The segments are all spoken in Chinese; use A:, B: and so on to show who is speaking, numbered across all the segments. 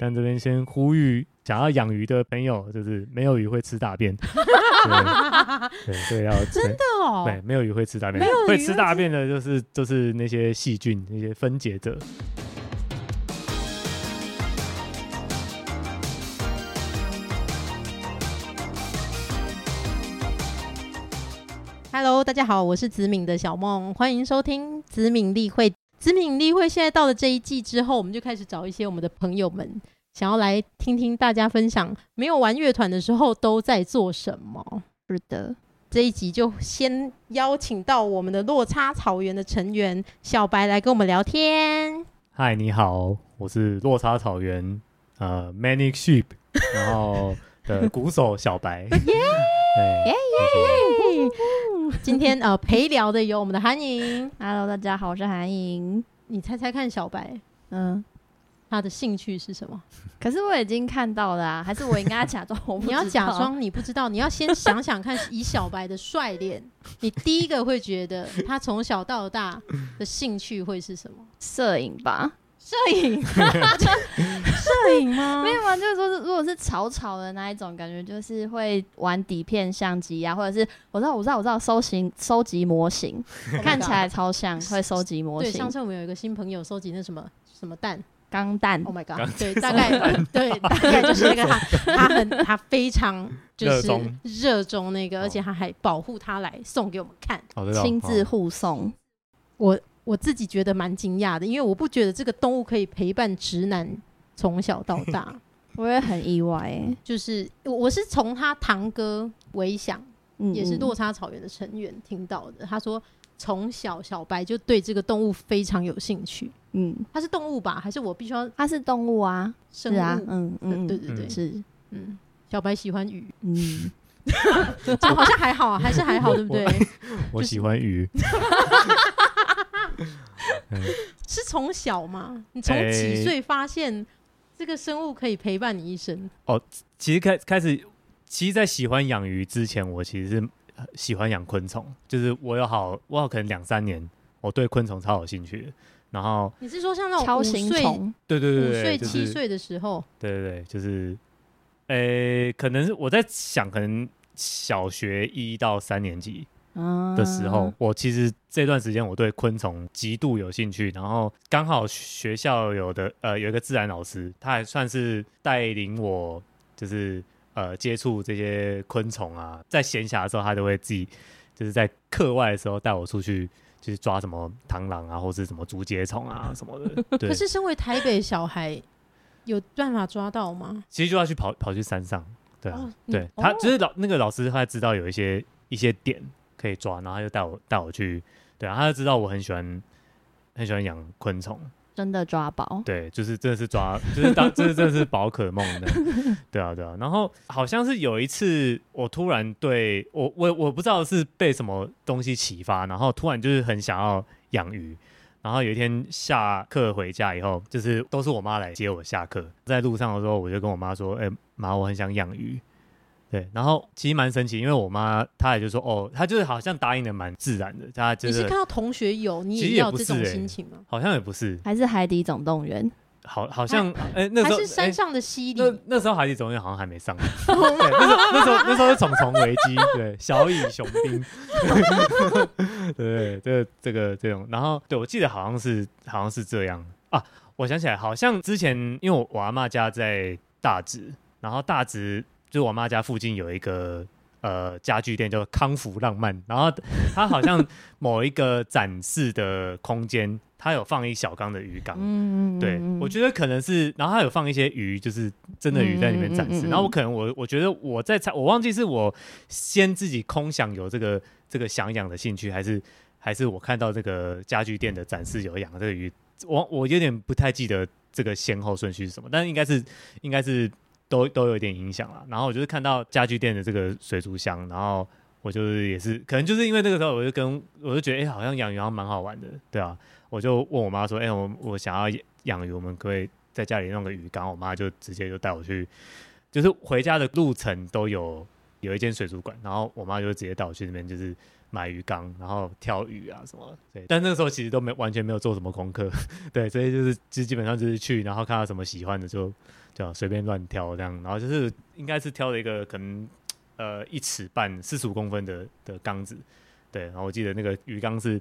A: 但这边先呼吁想要养鱼的朋友，就是没有鱼会吃大便，对 对，要
B: 真的哦，
A: 对，没有鱼会吃大便，
B: 没有
A: 会吃大便的就是就是那些细菌那些分解者。
B: Hello，大家好，我是子敏的小梦，欢迎收听子敏例会。子敏例会现在到了这一季之后，我们就开始找一些我们的朋友们，想要来听听大家分享没有玩乐团的时候都在做什么。
C: 是的，
B: 这一集就先邀请到我们的落差草原的成员小白来跟我们聊天。
A: 嗨，你好，我是落差草原呃 Manic Sheep，然后的鼓手小白。耶耶
B: 耶今天呃陪聊的有我们的韩莹
C: ，Hello，大家好，我是韩莹。
B: 你猜猜看，小白
C: 嗯，
B: 他的兴趣是什么？
C: 可是我已经看到了啊，还是我应该假装我不
B: 你要
C: 知道
B: 假装你不知道，你要先想想看，以小白的帅脸，你第一个会觉得他从小到大的兴趣会是什么？
C: 摄影吧？
B: 摄影？摄影吗？
C: 没有啊，就是说是如果是草草的那一种，感觉就是会玩底片相机啊，或者是我知道我知道我知道收集收集模型，看起来超像会收集模型
B: 对，
C: 型
B: 上，次我们有一个新朋友收集那什么什么蛋
C: 钢弹
B: ，Oh my god！对，大概 对，大概就是那个他他很他非常就是
A: 热衷
B: 那个，
A: 哦
B: 而且他还保护他来送给我们看。
C: 亲自
A: 哦
C: 护送。
B: 我我自己觉得蛮惊讶的，因为我不觉得这个动物可以陪伴直男从小到大。
C: 我也很意外哎、
B: 就是我我是从他堂哥韦想，
C: 嗯，
B: 也是
C: 嗯
B: 落差草原的成员听到的。他说从小小白就对这个动物非常有兴趣。
C: 嗯，
B: 它是动物吧？还是我必须要
C: 它是动物啊，
B: 生物？
C: 是啊，嗯嗯，
B: 对对对
A: 嗯
C: 是，
B: 嗯，小白喜欢鱼，
C: 嗯，
B: 这 好像还好啊，还是还好，对不对？
A: 我 喜欢鱼。嗯
B: 是从小吗？你从
A: 诶
B: 几岁发现这个生物可以陪伴你一生？
A: 哦其实开开始，其实，在喜欢养鱼之前，我其实是呃喜欢养昆虫，就是我有好，我有可能两三年，我对昆虫超有兴趣的。然后，
B: 你是说像那种
C: 锹
B: 五岁、
A: 对对对
B: 五岁七岁的时候？
A: 对对对，就是，诶、可能是我在想，可能小学一到三年级
C: 啊
A: 的时候，我其实这段时间我对昆虫极度有兴趣，然后刚好学校有的呃有一个自然老师，他还算是带领我，就是呃接触这些昆虫啊，在闲暇的时候，他都会自己就是在课外的时候带我出去。就是抓什么螳螂啊，或是什么竹节虫啊什么的。对
B: 可，是身为台北小孩，有办法抓到吗？
A: 其实就要去跑跑去山上。对啊，对他
B: 哦
A: 就是老那个老师，他知道有一些一些点可以抓，然后他就带我带我去，对啊，他就知道我很喜欢很喜欢养昆虫，
C: 真的抓宝，
A: 对，就是真的是抓，就是当就是真的是宝可梦的，对啊对啊。然后好像是有一次，我突然对我我我不知道是被什么东西启发，然后突然就是很想要养鱼。然后有一天下课回家以后，就是都是我妈来接我下课，在路上的时候，我就跟我妈说：“哎、妈，我很想养鱼。”对，然后其实蛮神奇，因为我妈她也就说：“哦，她就是好像答应的蛮自然的，她就是
B: 你是看到同学有，你
A: 也
B: 也要这种心情吗？
A: 好像也不是，
C: 还是海底总动员？
A: 好好像哎、那时候
B: 还是山
A: 哎
B: 上的犀利？
A: 那那时候海底总动员好像还没上，对，那时候那时候那时候是虫虫危机，对，小蚁雄兵，对 对，这个这个这种，然后对我记得好像是好像是这样啊，我想起来，好像之前因为我我阿妈家在大直，然后大直就是我妈家附近有一个。呃，家具店叫康福浪漫，然后它好像某一个展示的空间，它有放一小缸的鱼缸，
C: 嗯，
A: 对，我觉得可能是，然后它有放一些鱼，就是真的鱼在里面展示。
C: 嗯嗯嗯嗯
A: 然后我可能我我觉得我在猜，我忘记是我先自己空想有这个这个想养的兴趣，还是还是我看到这个家具店的展示有养这个鱼，我我有点不太记得这个先后顺序是什么，但是应该是应该是都都有一点影响了。然后我就是看到家具店的这个水族箱，然后。我就是也是，可能就是因为这个时候，我就跟我就觉得，哎、好像养鱼好像蛮好玩的，对啊，我就问我妈说：“哎、我我想要养鱼，我们可以在家里弄个鱼缸？”我妈就直接就带我去，就是回家的路程都有有一间水族馆，然后我妈就直接带我去那边，就是买鱼缸，然后挑鱼啊什么。对，但那个时候其实都没完全没有做什么功课，对，所以就是基基本上就是去，然后看到什么喜欢的就对啊随便乱挑这样，然后就是应该是挑了一个可能呃一尺半四十五公分的的缸子，对，然后我记得那个鱼缸是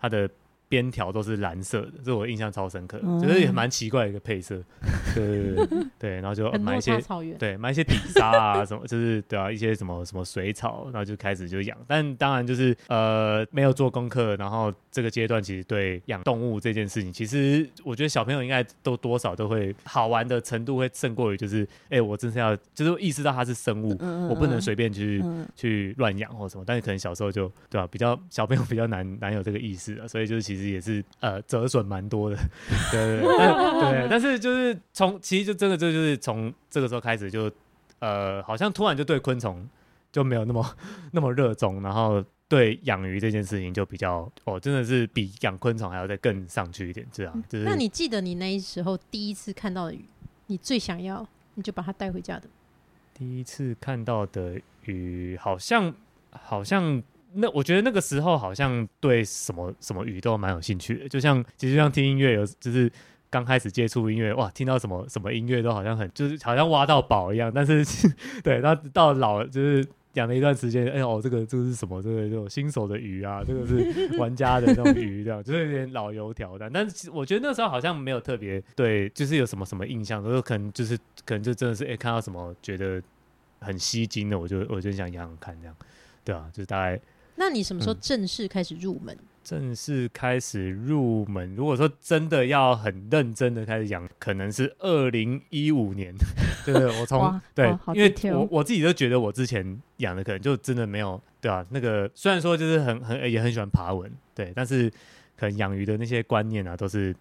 A: 它的。边条都是蓝色的，这我印象超深刻，就是也蛮奇怪的一个配色，对对对对，然后就买一些对买一些底沙啊什么，就是对啊一些什么什么水草，然后就开始就养，但当然就是呃没有做功课，然后这个阶段其实对养动物这件事情，其实我觉得小朋友应该都多少都会好玩的程度会胜过于就是哎我真是要就是意识到它是生物，我不能随便去去乱养或什么，但是可能小时候就对吧比较小朋友比较难难有这个意识啊，所以就是其实。其实也是呃折损蛮多的，对对对，但是就是从其实就真的这就是从这个时候开始就呃好像突然就对昆虫就没有那么那么热衷，然后对养鱼这件事情就比较哦真的是比养昆虫还要再更上去一点这样。就是
B: 那你记得你那时候第一次看到的鱼，你最想要你就把它带回家的？
A: 第一次看到的鱼好像好像。那我觉得那个时候好像对什么什么鱼都蛮有兴趣的，就像其实像听音乐有，就是刚开始接触音乐，哇，听到什么什么音乐都好像很就是好像挖到宝一样。但是 对，那到老就是养了一段时间，哎哦，这个这个是什么？这个这种新手的鱼啊，这个是玩家的那种鱼，这样就是有点老油条的。但是我觉得那时候好像没有特别对，就是有什么什么印象，都可能就是可能就真的是哎看到什么觉得很吸睛的，我就我就想养养看这样，对啊，就是大概。
B: 那你什么时候正式开始入门？
A: 正式开始入门，如果说真的要很认真的开始养，可能是二零一五年。对 对，我从对，因为我我自己都觉得我之前养的可能就真的没有，对啊？那个虽然说就是很很也很喜欢爬文，对，但是可能养鱼的那些观念啊，都是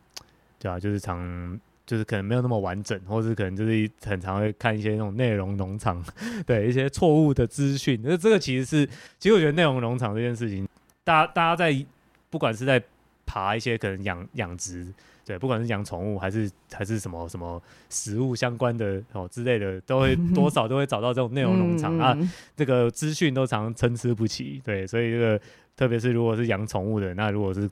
A: 对啊，就是常。就是可能没有那么完整，或是可能就是很常会看一些那种内容农场，对一些错误的资讯。那这个其实是，其实我觉得内容农场这件事情，大家大家在不管是在爬一些可能养养殖，对，不管是养宠物还是还是什么什么食物相关的哦之类的，都会 多少都会找到这种内容农场啊。这个资讯都常参差不齐，对，所以这个特别是如果是养宠物的，那如果是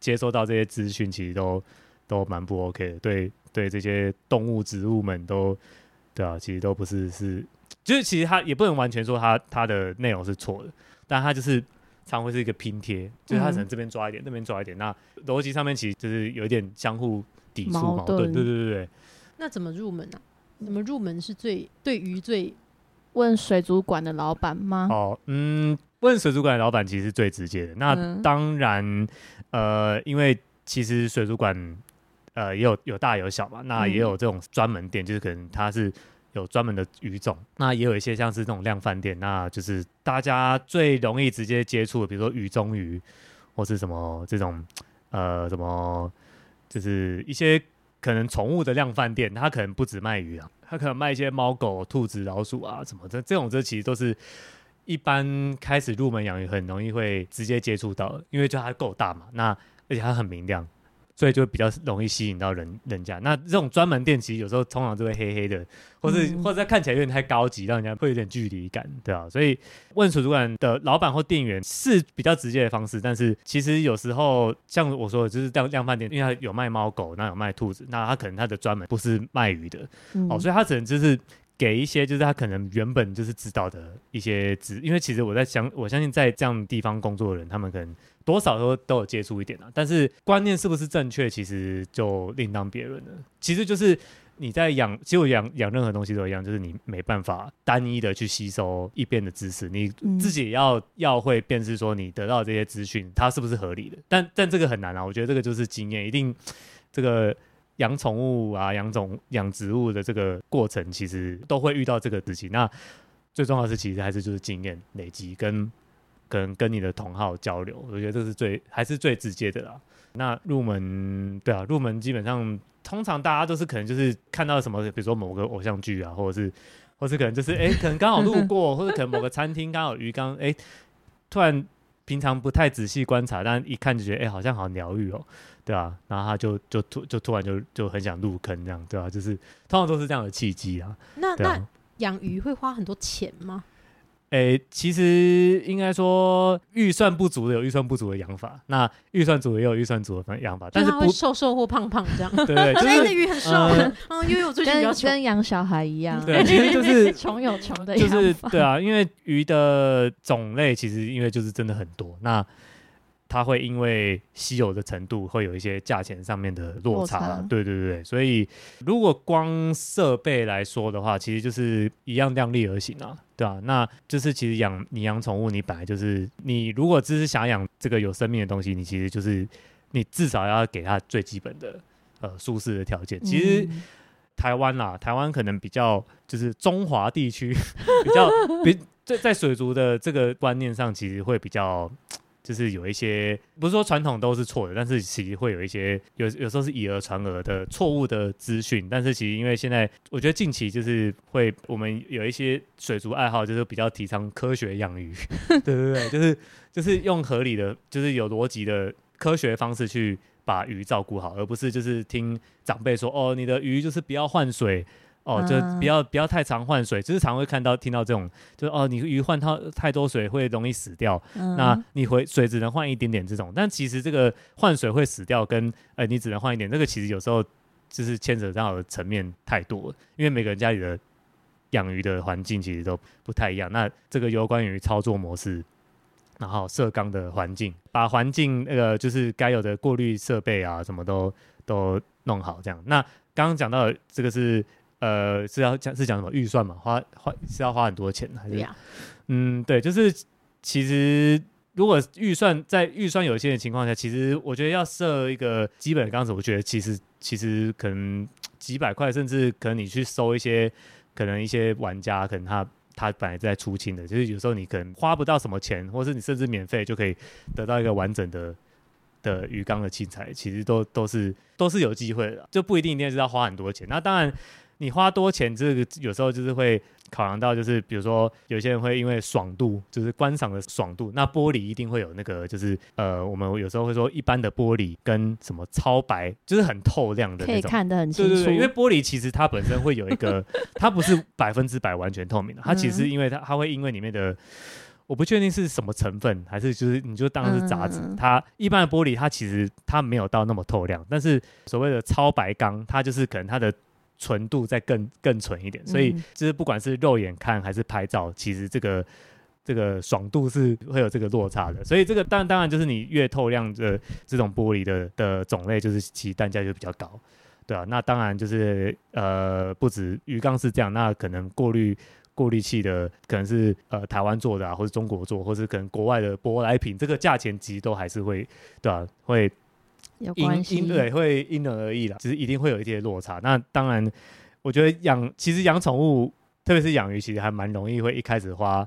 A: 接收到这些资讯，其实都都蛮不 OK 的，对。对这些动物、植物们都，对啊，其实都不是是，就是其实它也不能完全说它它的内容是错的，但它就是常会是一个拼贴，就是它可能这边抓一点，那边抓一点，那逻辑上面其实就是有一点相互抵触矛盾，对对对对。
B: 那怎么入门呢？怎么入门是最对于最
C: 问水族馆的老板吗？
A: 哦，嗯，问水族馆的老板其实最直接的。那当然，呃，因为其实水族馆。呃，也有有大有小嘛，那也有这种专门店，就是可能它是有专门的鱼种，那也有一些像是这种量贩店，那就是大家最容易直接接触的，比如说鱼中鱼，或是什么这种呃什么，就是一些可能宠物的量贩店，它可能不止卖鱼啊，它可能卖一些猫狗、兔子、老鼠啊什么的，这种这其实都是一般开始入门养鱼很容易会直接接触到，因为就它够大嘛，那而且它很明亮。所以就比较容易吸引到人人家。那这种专门店其实有时候通常就会黑黑的，或是或者看起来有点太高级，让人家会有点距离感，对啊。所以问水族馆的老板或店员是比较直接的方式，但是其实有时候像我说的，就是量量贩店，因为它有卖猫狗，那有卖兔子，那他可能他的专门不是卖鱼的，哦，所以他只能就是。给一些就是他可能原本就是知道的一些知，因为其实我在想，我相信在这样地方工作的人，他们可能多少都都有接触一点啊。但是观念是不是正确，其实就另当别论了。其实就是你在养，其实我养养任何东西都一样，就是你没办法单一的去吸收一边的知识，你自己要要会辨识说你得到这些资讯它是不是合理的。但但这个很难啊，我觉得这个就是经验，一定这个。养宠物啊，养种养植物的这个过程，其实都会遇到这个事情。那最重要的是，其实还是就是经验累积，跟跟跟你的同好交流，我觉得这是最还是最直接的啦。那入门，对啊，入门基本上通常大家都是可能就是看到什么，比如说某个偶像剧啊，或者是，或是可能就是哎，可能刚好路过，或者可能某个餐厅刚好鱼缸，哎，突然平常不太仔细观察，但一看就觉得哎，好像好疗愈哦。对啊，然后他就就突就突然就就很想入坑这样，对啊，就是通常都是这样的契机啊。
B: 那那养鱼会花很多钱吗？
A: 诶，其实应该说预算不足的有预算不足的养法，那预算足的也有预算足的养法，但
B: 是
A: 不
B: 瘦瘦或胖胖这样。
A: 对对，就
B: 是，那
A: 是
B: 鱼很瘦，
A: 呃
B: 嗯，因为我最近比较
C: 跟
B: 穷。
C: 跟养小孩一样，
A: 对，其实就是
C: 穷有穷的
A: 就是
C: 养法。
A: 对啊，因为鱼的种类其实因为就是真的很多，那它会因为稀有的程度会有一些价钱上面的落差
C: 落差
A: 对对对对，所以如果光设备来说的话，其实就是一样量力而行啊，对啊，那就是其实养你养宠物，你本来就是你如果只是想养这个有生命的东西，你其实就是你至少要给它最基本的呃舒适的条件。其实
C: 嗯
A: 台湾啦，台湾可能比较就是中华地区 比较比在在水族的这个观念上，其实会比较。就是有一些不是说传统都是错的，但是其实会有一些有有时候是以讹传讹的错误的资讯。但是其实因为现在我觉得近期就是会我们有一些水族爱好，就是比较提倡科学养鱼，对对对，就是就是用合理的，就是有逻辑的科学方式去把鱼照顾好，而不是就是听长辈说哦，你的鱼就是不要换水。哦，就
C: 啊
A: 不要不要太常换水，就是常会看到听到这种，就是哦，你鱼换太太多水会容易死掉，那
C: 嗯
A: 你回水只能换一点点这种，但其实这个换水会死掉跟呃你只能换一点，这个其实有时候就是牵扯到的层面太多了，因为每个人家里的养鱼的环境其实都不太一样。那这个有关于操作模式，然后设缸的环境，把环境那个就是该有的过滤设备啊，什么都都弄好这样。那刚刚讲到的这个是呃是要讲是讲什么预算嘛？花花是要花很多钱还是嗯，对，就是其实如果预算在预算有限的情况下，其实我觉得要设一个基本的缸子，我觉得其实其实可能几百块，甚至可能你去收一些可能一些玩家，可能他他本来在出清的，就是有时候你可能花不到什么钱，或是你甚至免费就可以得到一个完整的。的鱼缸的器材其实都都是都是有机会的，就不一定一定是要花很多钱。那当然，你花多钱，这个有时候就是会考量到，就是比如说有些人会因为爽度，就是观赏的爽度，那玻璃一定会有那个，就是呃，我们有时候会说一般的玻璃跟什么超白，就是很透亮的
C: 可以
A: 那种。
C: 看得很清楚，
A: 对对对，因为玻璃其实它本身会有一个，它不是百分之百完全透明的，它其实因为它它会因为里面的。我不确定是什么成分，还是就是你就当是杂质。
C: 嗯
A: 它一般的玻璃，它其实它没有到那么透亮，但是所谓的超白钢，它就是可能它的纯度再更更纯一点，所以
C: 嗯
A: 就是不管是肉眼看还是拍照，其实这个这个爽度是会有这个落差的。所以这个当当然就是你越透亮的这种玻璃的的种类，就是其单价就比较高。对啊，那当然就是呃，不止鱼缸是这样，那可能过滤过滤器的可能是呃台湾做的啊，或者中国做，或是可能国外的舶来品，这个价钱其实都还是会对啊，会
C: 有关系。
A: 因因对会因人而异啦，只是一定会有一些落差。那当然，我觉得养其实养宠物，特别是养鱼，其实还蛮容易会一开始花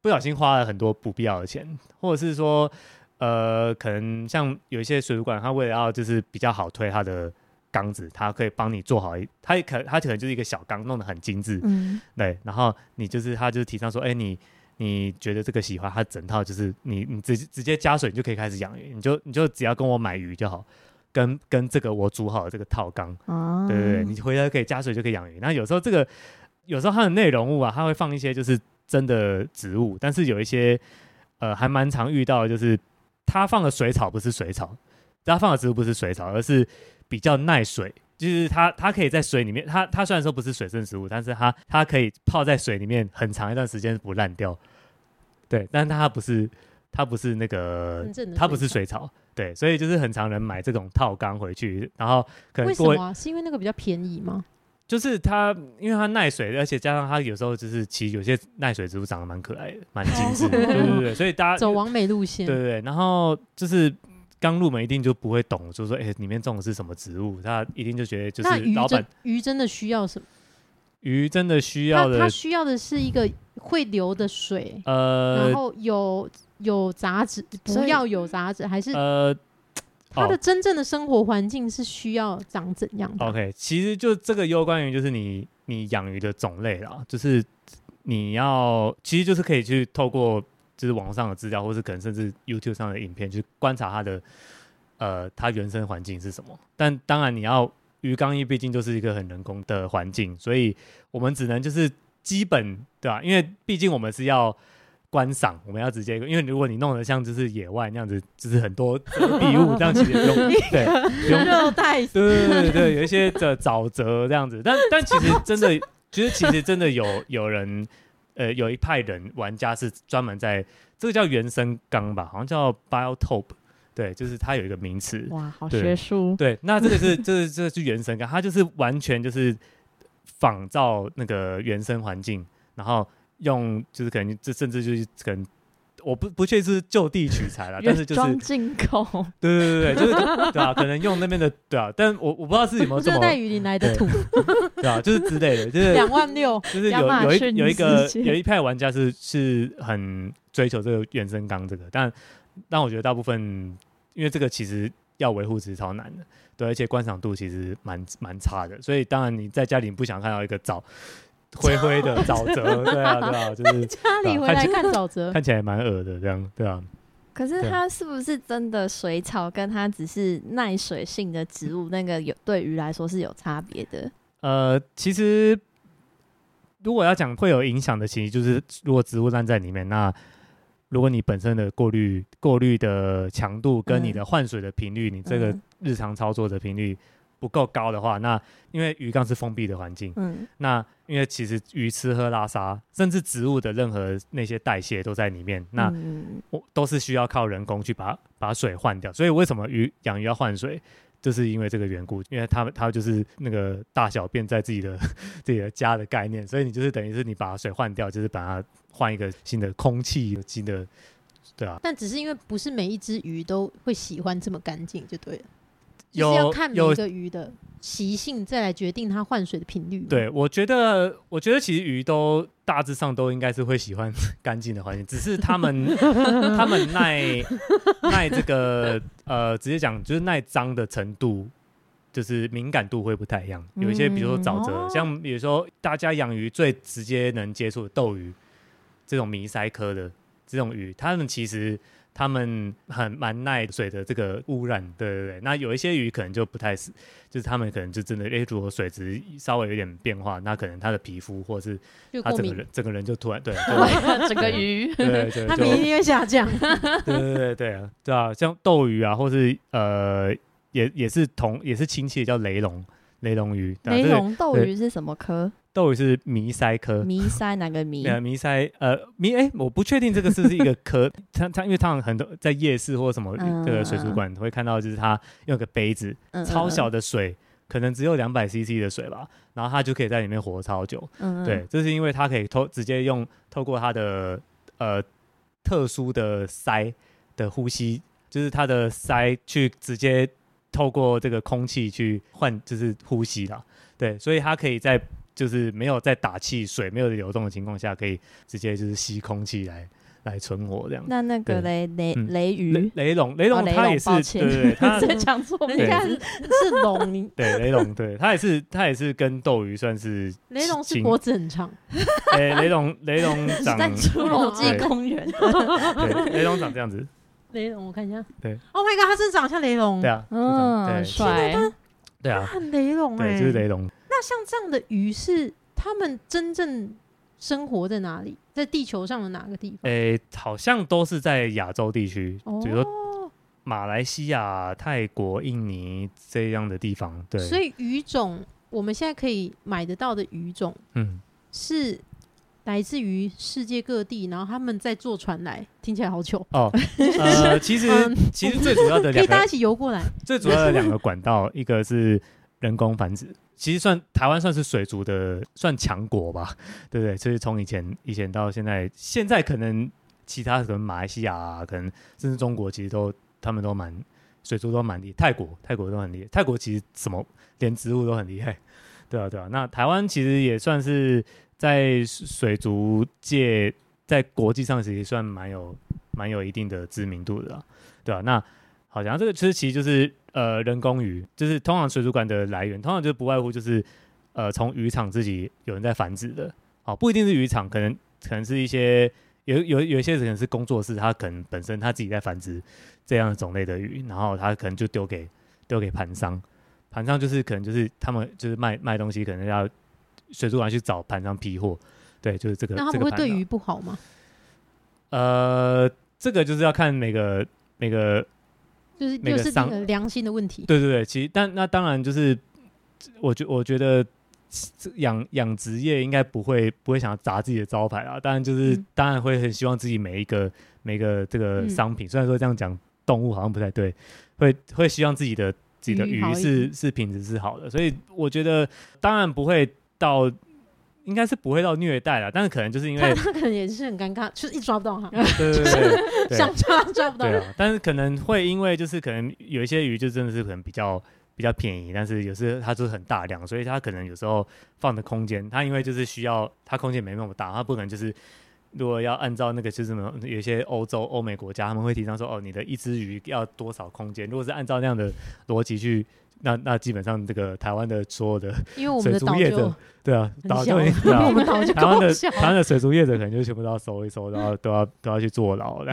A: 不小心花了很多不必要的钱，或者是说呃，可能像有一些水族馆，它为了要就是比较好推它的缸子，它可以帮你做好一，它也可它可能就是一个小缸，弄得很精致，
C: 嗯，
A: 对，然后你就是它就是提倡说，哎、你你觉得这个喜欢，它整套就是你你直直接加水，你就可以开始养鱼，你就你就只要跟我买鱼就好，跟跟这个我煮好的这个套缸，
C: 啊，
A: 对对对，你回来可以加水就可以养鱼。那有时候这个有时候它的内容物啊，它会放一些就是真的植物，但是有一些呃还蛮常遇到的，就是它放的水草不是水草，它放的植物不是水草，而是比较耐水。就是它，它可以在水里面，它它虽然说不是水生植物，但是它它可以泡在水里面很长一段时间不烂掉。对，但是它不是，它不是那个它不是
B: 水
A: 水草，对，所以就是很常人买这种套缸回去，然后可能过
B: 为什么啊？是因为那个比较便宜吗？
A: 就是它，因为它耐水，而且加上它有时候就是其实有些耐水植物长得蛮可爱的，蛮精致的，
B: 哦
A: 对对对，所以大家
B: 走完美路线，
A: 对对对，然后就是刚入门一定就不会懂，就是说哎、里面种的是什么植物，他一定就觉得就是老板
B: 真鱼真的需要什么？
A: 鱼真的需要的
B: 它它需要的是一个会流的水，呃然
A: 呃
B: 后有有杂质，不要有杂质，还是
A: 呃
B: 它的
A: 哦
B: 真正的生活环境是需要长怎样的
A: ？OK，其实就这个攸关于就是你你养鱼的种类啦，就是你要其实就是可以去透过就是网上的资料，或是可能甚至 YouTube 上的影片去观察它的呃它原生环境是什么。但当然你要鱼缸，一毕竟就是一个很人工的环境，所以我们只能就是基本对吧、因为毕竟我们是要观赏，我们要直接，因为如果你弄得像就是野外那样子，就是很多遮蔽物，这样其实用对，用
B: 热带
A: 对对对对，有一些的沼泽这样子，但但其实真的，其实其实真的有有人，呃，有一派人玩家是专门在这个叫原生缸吧，好像叫 biotope，对，就是它有一个名词，
C: 哇，好
A: 对
C: 学术。
A: 对，那这个是这个这个是原生感，它就是完全就是仿照那个原生环境，然后用就是可能这甚至就是可能。我不不确定是就地取材了，但是就是
C: 进口，
A: 对对对对，就是对啊，可能用那边的对啊，但我我不知道是有没有这么
B: 热带雨林来的土，
A: 对啊，就是之类的，就是
B: 两万六，
A: 就是有有一有一个有一派玩家是是很追求这个原生钢这个，但但我觉得大部分因为这个其实要维护其实超难的，对，而且观赏度其实蛮蛮差的，所以当然你在家里不想看到一个沼灰灰的沼泽，对啊对啊，就是
B: 家里回来看沼泽，
A: 看起来蛮恶的这样，对啊，
C: 可是它是不是真的水草跟它只是耐水性的植物，那个有对鱼来说是有差别的？
A: 呃，其实如果要讲会有影响的，其实就是如果植物烂在里面，那如果你本身的过滤过滤的强度跟你的换水的频率，你这个
C: 嗯。
A: 日常操作的频率不够高的话，那因为鱼缸是封闭的环境，
C: 嗯，
A: 那因为其实鱼吃喝拉撒，甚至植物的任何那些代谢都在里面，那
C: 嗯
A: 我都是需要靠人工去把把水换掉。所以为什么鱼养鱼要换水，就是因为这个缘故，因为它们它就是那个大小便在自己的 自己的家的概念，所以你就是等于是你把水换掉，就是把它换一个新的空气，新的对啊，
B: 但只是因为不是每一只鱼都会喜欢这么干净，就对了。就
A: 有
B: 是要看每个鱼的习性，再来决定它换水的频率。
A: 对，，我觉得，我觉得其实鱼都大致上都应该是会喜欢干净的环境，只是他们 他们耐耐这个呃，直接讲就是耐脏的程度，就是敏感度会不太一样。有一些比如说沼泽，
B: 哦
A: 像比如说大家养鱼最直接能接触的斗鱼这种迷鳃科的这种鱼，它们其实。它们很蛮耐水的这个污染，对对对。那有一些鱼可能就不太是，就是它们可能就真的，哎，如果水质稍微有点变化，那可能它的皮肤或是它整个人整个人就突然对 对
C: 整个鱼，
A: 对对对，
B: 它
A: 就
B: 免疫力会下降。
A: 对对对对啊，对啊，像斗鱼啊，或是呃，也也是同也是亲戚叫雷龙雷龙鱼，
B: 雷龙
C: 斗鱼是什么科？
A: 斗鱼是迷鳃科。
C: 迷鳃哪个迷？
A: 呃，迷鳃，呃，迷，哎、我不确定这个是不是一个科，它它，因为它很多在夜市或什么
C: 嗯
A: 这个水族馆会看到，就是它用个杯子，
C: 嗯
A: 超小，的水，可能只有两百 CC 的水吧，然后它就可以在里面活超久。
C: 嗯，嗯
A: 对，，这是因为它可以透直接用透过它的呃特殊的鳃的呼吸，就是它的鳃去直接透过这个空气去换，就是呼吸啦。对，所以它可以在就是没有在打气、水没有流动的情况下，可以直接就是吸空气来来存活这样。
C: 那那个
A: 对
C: 雷雷
A: 嗯
C: 雷鱼
A: 雷，雷龙，雷龙
C: 哦雷
A: 它也是，对
C: 龙抱歉
A: 对对，它
C: 在讲错名
B: 人家
C: 字，
B: 是龙，你
A: 对雷龙，对它也是它也是跟斗鱼算是
B: 雷龙是
A: 亲
B: 脖子很长，
A: 哎、雷龙雷龙长
C: 在侏罗纪
A: 对
C: 公园。
A: 对雷龙长这样子，
B: 雷龙我看一下。
A: 对
B: ，Oh my god，他真的长得像雷龙。
A: 对啊，
C: 嗯，
A: 对
C: 帅。
A: 对啊，
B: 很雷龙哎。
A: 对，就是雷龙。
B: 那像这样的鱼是他们真正生活在哪里？在地球上的哪个地方？
A: 诶、好像都是在亚洲地区，比如说
B: 哦，
A: 马来西亚、泰国、印尼这样的地方。对，
B: 所以鱼种我们现在可以买得到的鱼种
A: 嗯，
B: 是来自于世界各地，然后他们在坐船来，听起来好糗。
A: 哦，呃，其实
B: 嗯
A: 其实最主要的两
B: 可以大家一，起游过来。
A: 最主要的两个管道，一个是人工繁殖。其实算台湾算是水族的算强国吧，对不对？就是从以前以前到现在，现在可能其他可能马来西亚、啊，可能甚至中国，其实都他们都蛮水族都蛮厉害，泰国泰国都很厉害，泰国其实什么连植物都很厉害，对啊对啊。那台湾其实也算是在水族界在国际上其实算蛮有蛮有一定的知名度的，对啊。那好像这个其实其实就是呃人工鱼，就是通常水族馆的来源，通常就不外乎就是呃从渔场自己有人在繁殖的，好、不一定是渔场，可能可能是一些有有有一些可能是工作室，他可能本身他自己在繁殖这样的种类的鱼，然后他可能就丢给丢给盘商，盘商就是可能就是他们就是卖卖东西，可能要水族馆去找盘商批货，对，就是这个。
B: 那他
A: 这个盘道
B: 们会对鱼不好吗？
A: 呃，这个就是要看每个每个，
B: 就是就是
A: 每个
B: 良心的问题。
A: 对对对，其实但那当然就是，我觉我觉得这养养殖业应该不会不会想要砸自己的招牌啊，当然就是、
B: 嗯
A: 当然会很希望自己每一个每个这个
B: 嗯
A: 商品，虽然说这样讲动物好像不太对，会会希望自己的自己的鱼是是品质是好的，所以我觉得当然不会到。应该是不会到虐待了，但是可能就是因为
B: 他可能也是很尴尬，就是一抓不到他，
A: 对对对对
B: 想抓抓不到
A: 对。啊，但是可能会因为就是可能有一些鱼就真的是可能比较比较便宜，但是有时候它就是很大量，所以它可能有时候放的空间，它因为就是需要它空间没那么大，它不可能就是如果要按照那个就是什么有一些欧洲欧美国家他们会提倡说哦你的一只鱼要多少空间，如果是按照那样的逻辑去。那那基本上这个台湾的所有的
B: 因为我们的
A: 水族
B: 岛就
A: 业者对啊，岛就 对
B: 因为我
A: 啊，
B: 们岛就
A: 台湾的。台湾的水族业者可能就全部都要收一收，然后都要都要去坐牢了，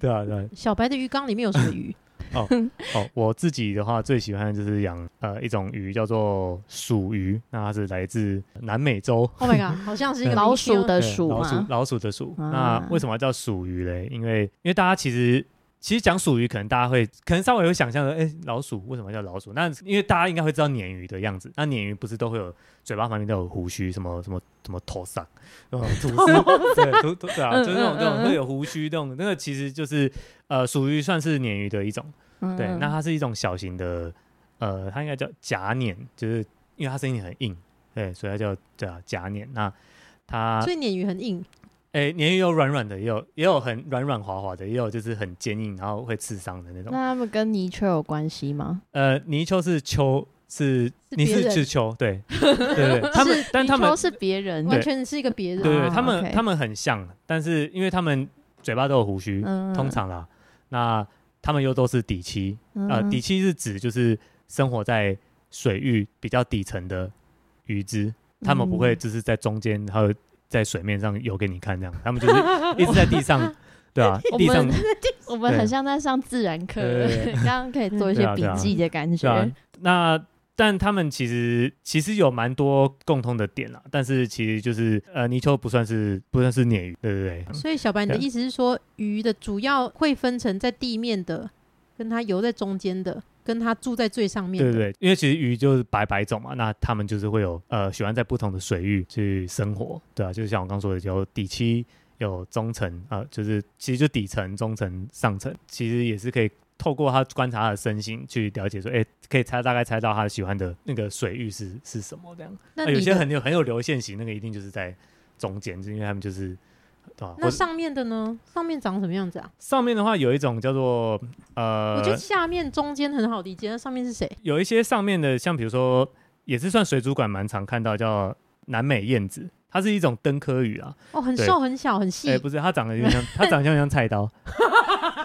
A: 对啊对啊。
B: 小白的鱼缸里面有什么鱼？
A: 哦哦，我自己的话最喜欢的就是养呃一种鱼叫做鼠鱼，那它是来自南美洲。
B: Oh my god，好像是一个
C: 老鼠的鼠吗？
A: 老鼠老鼠的鼠。
C: 啊
A: 那为什么要叫鼠鱼嘞？因为因为大家其实其实讲鼠鱼，可能大家会可能稍微有想象的，哎、老鼠为什么叫老鼠？那因为大家应该会知道鲶鱼的样子，那鲶鱼不是都会有嘴巴旁边都有胡须，什么什么什么头上，呃，吐司，对，吐吐对啊，
C: 嗯
A: 就是那种
C: 嗯嗯
A: 那种会有胡须那种，那个其实就是呃鼠鱼算是鲶鱼的一种。
C: 嗯
A: 对，那它是一种小型的，呃，它应该叫假鲶，就是因为它声音很硬，对，所以它叫对啊假鲶。那它
B: 所以鲶鱼很硬，
A: 诶，鲶鱼有软软的，也有也有很软软滑滑的，也有就是很坚硬，然后会刺伤的那种。
C: 那他们跟泥鳅有关系吗？
A: 呃，泥鳅是鳅，是你是
B: 别人
A: 是鳅，对 对对，他们但他们
C: 都是别人，
B: 完全是一个别人。
A: 对对，
C: 哦
A: 他们他们很像，但是因为他们嘴巴都有胡须，
C: 嗯
A: 通常啦，那他们又都是底栖，呃，
C: 嗯
A: 底栖是指就是生活在水域比较底层的鱼只，他们不会
C: 嗯
A: 就是在中间，还有在水面上游给你看这样，他们就是一直在地上，对啊
C: 我，
A: 地上
C: 们 我们很像在上自然课，
A: 对对对
C: 刚刚可以做一些笔记的感觉。，
A: 那。但他们其实其实有蛮多共通的点啦，但是其实就是呃，泥鳅不算是不算是鲶鱼，对对对，
B: 所以小白，你的意思是说，鱼的主要会分成在地面的，跟它游在中间的，跟它住在最上面。
A: 对对对，因为其实鱼就是百百种嘛，那它们就是会有呃喜欢在不同的水域去生活，对啊，就是像我刚说的，有底栖，有中层啊、就是其实就底层、中层、上层，其实也是可以透过他观察他的身形去了解说，哎，可以猜大概猜到他喜欢的那个水域是是什么这样。
B: 那
A: 有些很有很有流线型，那个一定就是在中间，就因为他们就是。
B: 那上面的呢？上面长什么样子啊？
A: 上面的话有一种叫做呃，
B: 我觉得下面、中间很好理解，那上面是谁？
A: 有一些上面的，像比如说，也是算水族馆蛮常看到，叫南美燕子，它是一种灯科鱼啊。
B: 哦，很瘦、很小、很细
A: 哎、。不是，它长得有点像，它长得像像菜刀。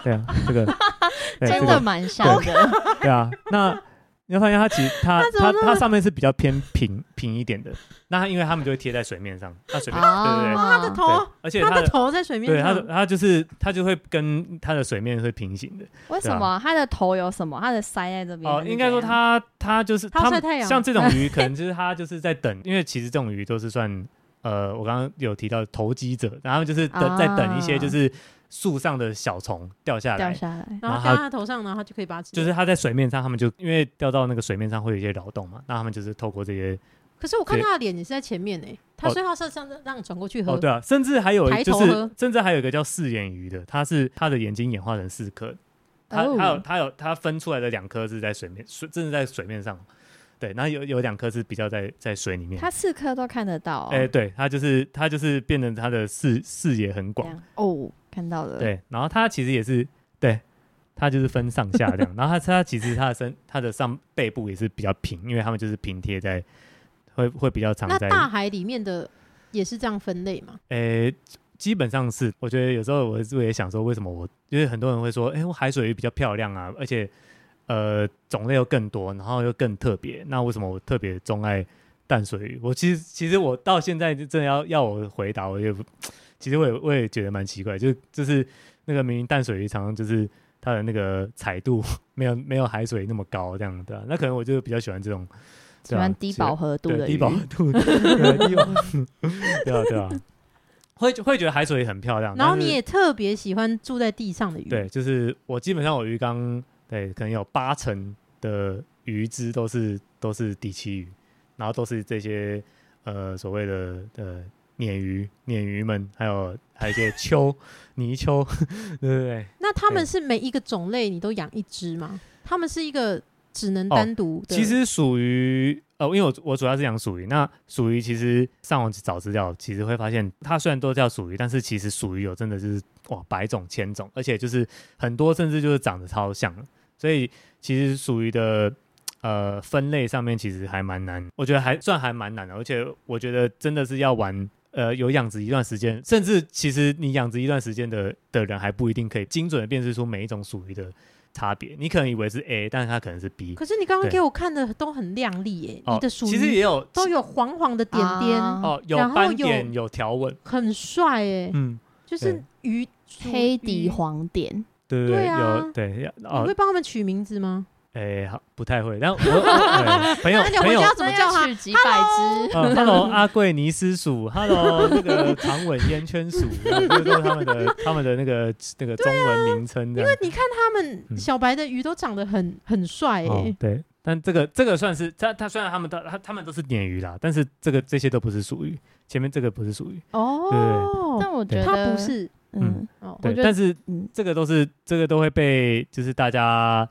A: 对啊，这个，
C: 真，的蛮像的，
A: 对啊。那你会发现它其实它
B: 它
A: 它它上面是比较偏平平一点的。那它因为它们就会贴在水面上，它水面、对对对。
B: 哦，它的头，，
A: 而且它的
B: 头在水面
A: 对它的。它就是它就会跟它的水面会平行的
C: 为什么它的头有什么？它的腮在这边
A: 哦、应该说它它就是
B: 它
A: 像这种鱼，可能 就是它就是在等，因为其实这种鱼都是算呃，我刚刚有提到投机者，然后就是等、
C: 啊
A: 在等一些就是树上的小虫掉下来，
C: 掉下来，
B: 然后掉在它头上，然后它就可以把它吃。
A: 就是它在水面上，他们就因为掉到那个水面上会有一些扰动嘛，那他们就是透过这些
B: 可是我看
A: 对
B: 它的脸也是在前面呢，它
A: 哦
B: 所以他是上让你转过去喝
A: 哦，。对啊，甚至还有就是
B: 抬头喝
A: 甚至还有一个叫四眼鱼的，它是它的眼睛演化成四颗，它
C: 哦
A: 它有它有它分出来的两颗是在水面水，正是在水面上，对，然后有有两颗是比较在在水里面。
C: 它四颗都看得到哦。
A: 哎、对，它就是它就是变成它的视视野很广，
C: 哦，看到了。，
A: 对，然后它其实也是对，它就是分上下这样，然后它它其实它的身它的上背部也是比较平，因为它们就是平贴在，会会比较常
B: 那
A: 在，
B: 大海里面的也是这样分类吗？
A: 诶、基本上是，我觉得有时候我我也想说，为什么我因为很多人会说，哎、我海水鱼比较漂亮啊，而且呃种类又更多，然后又更特别，那为什么我特别钟爱淡水鱼？我其实其实我到现在就真的要要我回答，我也不，其实我也我也觉得蛮奇怪，就就是那个明明淡水鱼常常就是它的那个彩度 没有没有海水那么高，这样对吧、那可能我就比较喜欢这种。
C: 喜欢低饱和度的鱼
A: 低饱和度，对低饱和度，对啊对啊，会会觉得海水很漂亮，
B: 然后你也特别喜欢住在地上的鱼，
A: 对，就是我基本上我鱼缸对可能有八成的鱼只都是都是底栖鱼，然后都是这些呃所谓的呃鲶鱼、鲶鱼们，还有还有一些鳅、泥鳅，对对对。
B: 那他们是每一个种类你都养一只吗？他们是一个只能
A: 哦
B: 单独的、
A: 其实属于呃，因为我我主要是养属鱼，那属鱼其实上网找资料，其实会发现它虽然都叫属鱼，但是其实属鱼有真的就是哇百种千种，而且就是很多甚至就是长得超像，所以其实属于的呃分类上面其实还蛮难，我觉得还算还蛮难的，而且我觉得真的是要玩。呃，有养殖一段时间，甚至其实你养殖一段时间的的人还不一定可以精准的辨识出每一种属于的差别。你可能以为是 A，但是它可能是 B。
B: 可是你刚刚给我看的都很亮丽耶，你的属于
A: 其实也有
B: 都有黄黄的点点，
C: 啊。
A: 哦，有
B: 有
A: 斑点，有条纹，
B: 很帅哎，
A: 嗯，
B: 就是鱼
C: 黑底黄点，
A: 对对
B: 对啊。
A: 有对要
B: 你
A: 哦
B: 会，帮他们取名字吗？
A: 哎，好，不太会，但我对朋友
B: 那你
A: 朋友
B: 怎么叫他
C: 取几百只？
A: 呃，Hello 阿贵尼斯鼠，Hello 那个长吻烟圈鼠，这个都是他们的他们的那个那个中文名称这样。
B: 你看他们
A: 嗯。
B: 小白的鱼都长得很很帅
A: 哦
B: 哎，，
A: 对，但这个这个算是它它虽然他们都它他们都是鲶鱼啦，但是这个这些都不是属于，前面这个不是属于，
B: 哦，
C: 但我觉得
B: 它不，是
C: 嗯，
B: 哦，
A: 对，
C: 觉得
A: 但是
C: 嗯。
A: 这个都是这个都会被就是大家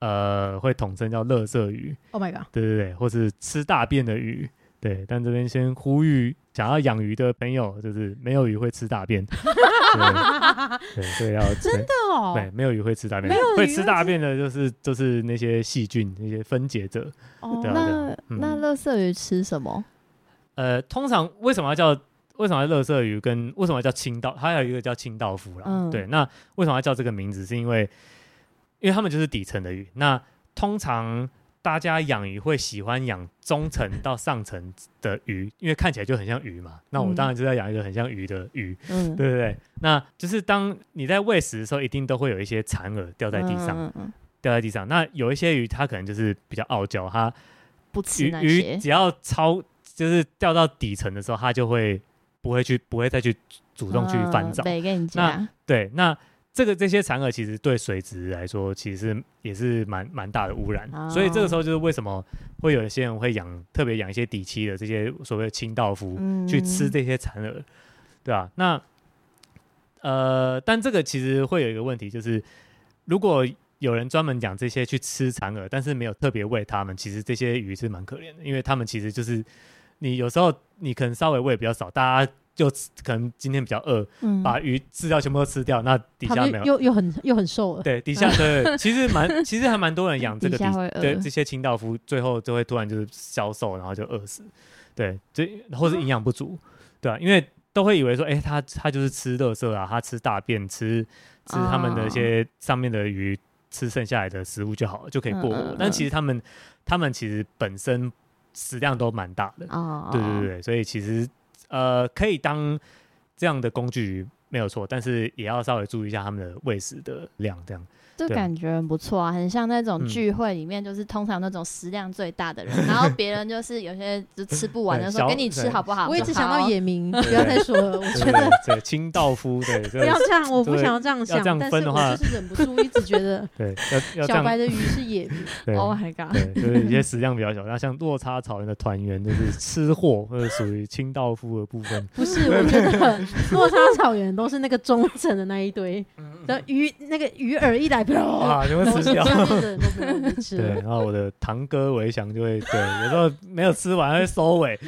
A: 呃会统称叫垃圾鱼
B: ，，Oh my god，
A: 对对对，或是吃大便的鱼，对。但这边先呼吁想要养鱼的朋友，就是没有鱼会吃大便，对 对，要 真的
B: 哦，
A: 对，没有鱼会吃大便
B: 没有，会
A: 会吃大便的就是就是那些细菌那些分解者。
B: 哦
C: 那那乐色鱼吃什么？
A: 呃，通常为什么要叫为什么要垃圾鱼跟为什么要叫清道，还有一个叫清道夫啦。
C: 嗯
A: 对，那为什么要叫这个名字？是因为因为他们就是底层的鱼。那通常大家养鱼会喜欢养中层到上层的鱼，因为看起来就很像鱼嘛。那我
C: 嗯
A: 当然就要养一个很像鱼的鱼，
C: 嗯，
A: 对不对？那就是当你在喂食的时候，一定都会有一些残饵掉在地上，
C: 嗯，嗯嗯
A: 掉在地上。那有一些鱼它可能就是比较傲娇，它
C: 不吃
A: 鱼
C: 那些，
A: 鱼只要超就是掉到底层的时候，它就会不会去不会再去主动去翻找。
C: 没跟你讲，
A: 对，那这个这些残饵其实对水质来说，其实也是蛮蛮大的污染。
C: 哦
A: 所以这个时候就是为什么会有一些人会养特别养一些底栖的这些所谓的清道夫、
C: 嗯。
A: 去吃这些残饵，对吧、那呃，但这个其实会有一个问题，就是如果有人专门养这些去吃残饵，但是没有特别喂它们，其实这些鱼是蛮可怜的，因为它们其实就是你有时候你可能稍微喂比较少，大家就可能今天比较饿，
C: 嗯。
A: 把鱼饲料全部都吃掉，那底下没有。
B: 又又很又很瘦了，
A: 对，底下 对，其实蛮，其实还蛮多人养这个 对这些清道夫，最后就会突然就是消瘦，然后就饿死，对，就或是营养不足，对啊，因为都会以为说，哎、他他就是吃垃圾啊，他吃大便，吃吃他们的一些上面的鱼，吃剩下来的食物就好了，就可以过活。
C: 嗯嗯嗯。
A: 但其实他们他们其实本身食量都蛮大的，
C: 哦，
A: 对对对，所以其实呃可以当这样的工具没有错，但是也要稍微注意一下他们的喂食的量，这样。
C: 就
A: 对
C: 感觉很不错啊，很像那种
A: 嗯
C: 聚会里面，就是通常那种食量最大的人，然后别人就是有些就吃不完的说给你吃好不好？
B: 我一直想到野明，不要再说了，我觉
A: 对
B: 得
A: 对对，清道夫，对，这
B: 不要这样，我不想要这样想，但是我
A: 分的话
B: 就是忍不住一直觉得
A: 对要要
B: 小白的鱼是野明，
A: 对
C: Oh my god！
A: 对，就是一些食量比较小，那像落差草原的团员就是吃货，或者属于清道夫的部分。
B: 不是，我觉得落差草原都是那个中层的那一堆的鱼，那个鱼饵一来，啪，
A: 啊，就会
B: 都
A: 吃掉。
B: 下面的人都不能不吃。
A: 对，然后我的堂哥维翔就会 对，有时候没有吃完会收尾，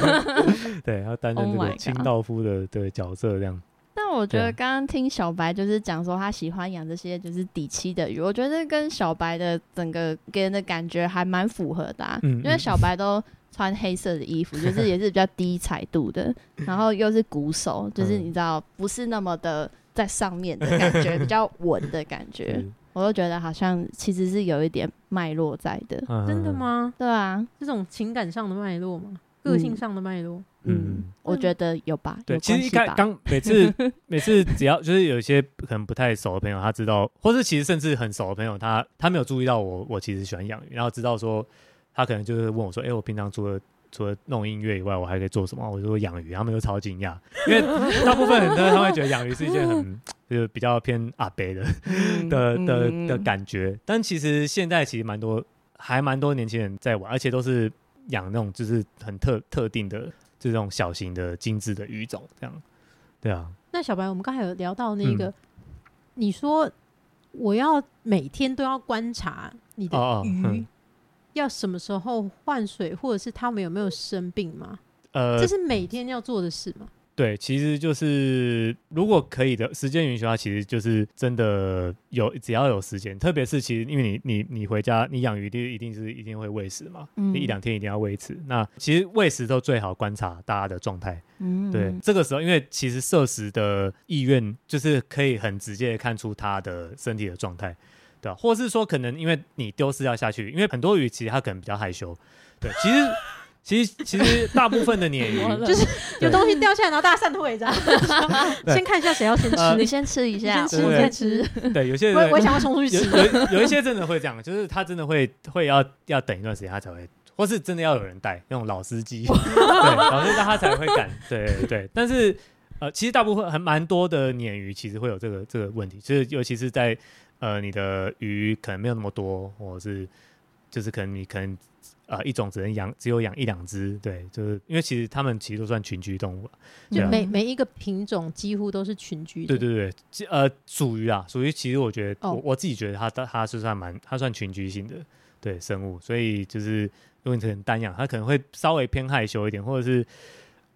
A: 对，要担任
C: Oh
A: 这个清道夫的对角色这样。
C: 但我觉得刚刚听小白就是讲说他喜欢养这些就是底栖的鱼，我觉得跟小白的整个给人的感觉还蛮符合的、啊，
A: 嗯。
C: 因为小白都穿黑色的衣服，就是也是比较低彩度的，然后又是鼓手，就是
A: 嗯
C: 你知道不是那么的在上面的感觉，比较稳的感觉，我都觉得好像其实是有一点脉络在的，
A: 嗯
B: 真的？吗？
C: 对啊，
B: 这种情感上的脉络吗？个性上的脉络？
A: 嗯，
C: 我觉得有吧，
A: 对，其实一
C: 关系吧
A: 开刚每次 每次只要就是有一些可能不太熟的朋友，他知道，或是其实甚至很熟的朋友，他他没有注意到我我其实喜欢养鱼，然后知道说他可能就是问我说，哎、我平常除了除了弄音乐以外，我还可以做什么？我就说养鱼，他们就超惊讶，因为大部分人都他会觉得养鱼是一件很 就是比较偏阿北的
C: 嗯
A: 的的
C: 嗯
A: 的感觉，但其实现在其实蛮多，还蛮多年轻人在玩，而且都是养那种就是很特特定的这种小型的精致的鱼种，这样，对啊，
B: 那小白，我们刚才有聊到那
A: 嗯
B: 个，你说我要每天都要观察你的
A: 哦哦
B: 鱼
A: 嗯
B: 要什么时候换水，或者是他们有没有生病吗？
A: 呃
B: 这，是每天要做的事吗？
A: 对，其实就是如果可以的时间允许的话，其实就是真的有只要有时间，特别是其实因为你你你回家你养鱼一定一定是一定会喂食嘛，
C: 嗯
A: 你一两天一定要喂一次。那其实喂食都最好观察大家的状态，
C: 嗯
A: 对，这个时候因为其实摄食的意愿就是可以很直接的看出它的身体的状态。对、啊，或是说可能因为你丢饲料下去，因为很多鱼其实它可能比较害羞，对，其实 其实其实大部分的鲶鱼
B: 就是有东西掉下来，然后大家散退这样。先看一下谁要先吃，
A: 呃
C: 你先吃一下，
B: 先吃，再吃。
A: 对，有些人
B: 我也我想要冲出去吃。
A: 有有一些真的会这样，就是他真的会会要要等一段时间他才会，或是真的要有人带那种老司机，对，老司机他才会敢，对对对。但是呃，其实大部分还蛮多的鲶鱼其实会有这个这个问题，就是尤其是在呃你的鱼可能没有那么多，或者是就是可能你可能。呃，一种只能养，只有养一两只，对，就是因为其实它们其实都算群居动物
B: 就每每一个品种几乎都是群居的。
A: 对对对，呃，属于啊，属于其实我觉得、
B: 哦
A: 我我自己觉得它它它是算蛮它算群居性的对生物，所以就是如果你可能单养，它可能会稍微偏害羞一点，或者是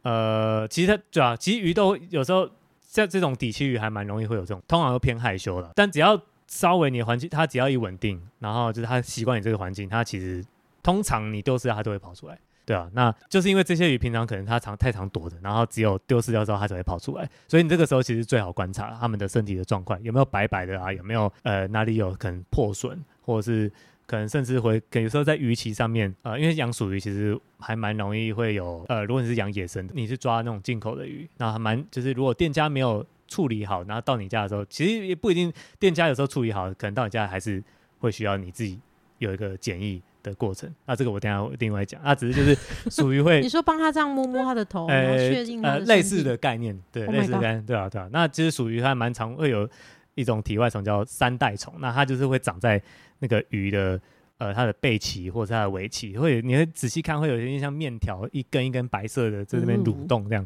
A: 呃，其实它对啊，其实鱼都有时候像这种底栖鱼还蛮容易会有这种，通常都偏害羞的，但只要稍微你的环境它只要一稳定，然后就是它习惯你这个环境，它其实通常你丢饲料它都会跑出来。对啊，那就是因为这些鱼平常可能它常太常躲着，然后只有丢失掉之后它才会跑出来，所以你这个时候其实最好观察它们的身体的状况，有没有白白的啊，有没有呃哪里有可能破损，或者是可能甚至会有时候在鱼鳍上面，呃，因为养鼠鱼其实还蛮容易会有呃，如果你是养野生的，你是抓那种进口的鱼，那还蛮就是如果店家没有处理好，然后到你家的时候，其实也不一定店家有时候处理好，可能到你家还是会需要你自己有一个检疫的过程。那这个我等一下我另外讲，那只是就是属于会
B: 你说帮他这样摸摸他的头，然后
A: 呃
B: 确定
A: 呃类似
B: 的
A: 概念，对
B: Oh
A: 类似的概念，对啊对啊。那其实属于还蛮常会有一种体外虫叫三代虫，那它就是会长在那个鱼的呃它的背鳍或者它的尾鳍，会你会仔细看会有一些像面条一根一根白色的在那边蠕
B: 嗯
A: 动这样，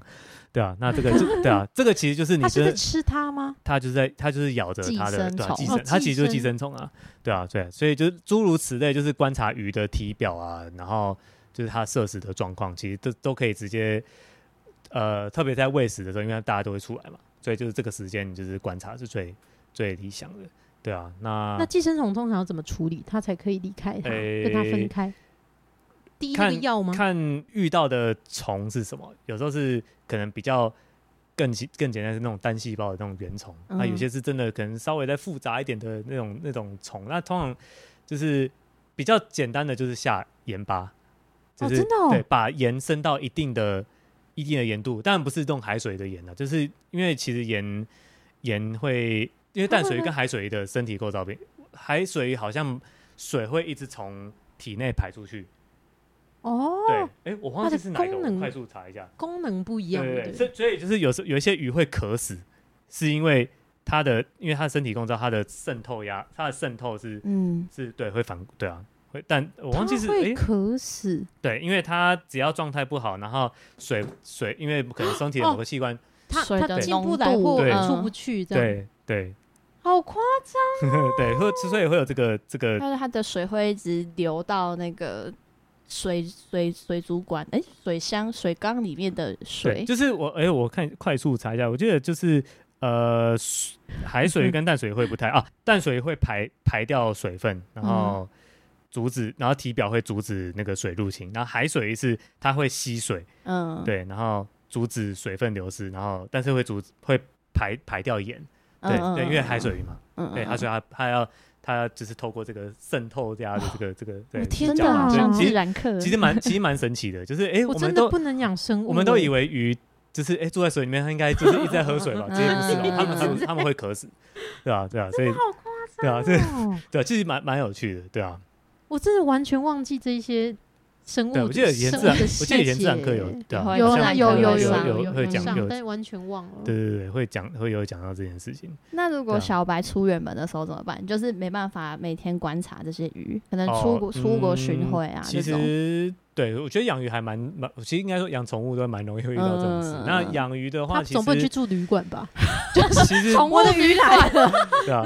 A: 对啊。那这个就对啊，这个其实就是你
B: 他是吃它吗？
A: 它就是在它就是咬着它的对啊寄
C: 生虫
A: 它其实就是
B: 寄生
A: 寄生虫啊，对啊对啊，所以就是诸如此类，就是观察鱼的体表啊，然后就是它摄食的状况，其实都都可以直接呃，特别在喂食的时候，因为大家都会出来嘛，所以就是这个时间你就是观察是最最理想的，对啊，那
B: 那寄生虫通常要怎么处理，它才可以离开它，跟它分
A: 诶
B: 开？滴那个
A: 看
B: 药吗？
A: 看遇到的虫是什么，有时候是可能比较更简更简单是那种单细胞的那种原虫，那、
C: 嗯
A: 有些是真的可能稍微再复杂一点的那种那种虫，那通常就是比较简单的就是下盐巴，就是、
B: 哦真的哦
A: 对，把盐升到一定的一定的盐度，当然不是用海水的盐啊，就是因为其实盐盐会因为淡水鱼跟海水鱼的身体构造变，海水鱼好像水会一直从体内排出去。
B: 哦，
A: 对，哎、我忘记是哪一个，
B: 它的功能
A: 我快速查一下。
B: 功能不一样，
A: 对所以所以就是有时候有一些鱼会渴死，是因为它的因为它的身体构造，它的渗透压，它的渗透是
C: 嗯，
A: 是对会反对啊，会，但我忘记是
B: 会渴死，
A: 对，因为它只要状态不好，然后水水，因为可能身体的某个器官，
B: 它它进不来或
A: 对。
B: 出不去，这样。
A: 对对
B: 好夸张
A: 对，会之所以会有这个这个
C: 但是它的水会一直流到那个水水水族馆，哎、水箱水缸里面的，水，
A: 就是我哎、我看快速查一下，我记得就是呃，水海水跟淡水会不太啊，淡水会排排掉水分，然后阻止，然后体表会阻止那个水入侵，然后海水是它会吸水，
C: 嗯，
A: 对，然后阻止水分流失，然后但是会阻会排排掉盐，
C: 嗯，
A: 对、
C: 嗯
A: 对，因为海，水鱼嘛，
C: 嗯
A: 对，它所以它它要它要就是透过这个渗透这样的这个这个对
C: 天
B: 真的啊
C: 哪，像
A: 其实
C: 然课，
A: 其实蛮其实蛮神奇的，就是哎、
B: 我
A: 们都
B: 真的不能养生物，
A: 我们都以为鱼就是哎、住在水里面，它应该就是一直在喝水吧？其实不是他们他们他们会渴死，对啊对啊，所以
B: 好夸张
A: 对啊，这对啊，其实蛮蛮有趣的，对啊，
B: 我真的完全忘记这一些生物
A: 对，我记得以前自然，我记得以前自然课有
B: 有有有有
A: 有
B: 有
A: 有会讲
B: 但完全忘了。
A: 对对对，会讲会有讲到这件事情。
C: 那如果小白出远门的时候怎么办？就是没办法每天观察这些鱼，可能
A: 哦
C: 出国、出国巡
A: 嗯
C: 回啊
A: 其。实对我觉得养鱼还蛮蛮，其实应该说养宠物都蛮容易会遇到这种事。
C: 嗯
A: 那养鱼的话，
B: 总不能去住旅馆吧？
A: 就是
C: 宠物
B: 的鱼来了，
A: 对啊，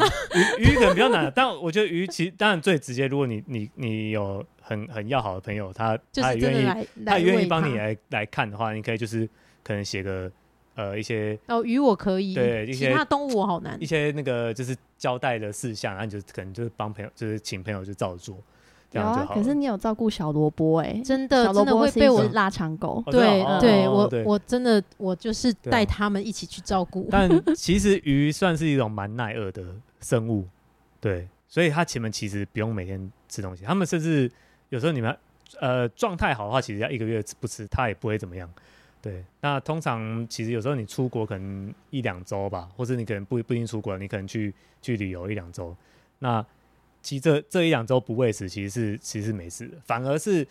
A: 鱼鱼可能比较难，但我觉得鱼其实当然最直接，如果你你你有很很要好的朋友，他
B: 就是
A: 他也愿意
B: 真的来来
A: 他也愿意帮你来来看的话，你可以就是可能写个呃一些
B: 哦，鱼我可以，
A: 对一些
B: 其他动物我好难
A: 一。些那个就是交代的事项，然后你就可能就是帮朋友，就是请朋友就照做，这
C: 有啊，
A: 样就好。
C: 可是你有照顾小萝卜哎，
B: 真的真的会被我
C: 只腊肠狗，
B: 对
A: 哦
B: 对，我我真的我就是带他们一起去照顾。
A: 但 其实鱼算是一种蛮耐饿的生物，对，所以它前面其实不用每天吃东西，他们甚至有时候你们呃状态好的话，其实要一个月不吃，它也不会怎么样。对，那通常其实有时候你出国可能一两周吧，或者你可能不不一定出国，你可能去去旅游一两周，那其实这这一两周不喂食其实是其实没事的，反而是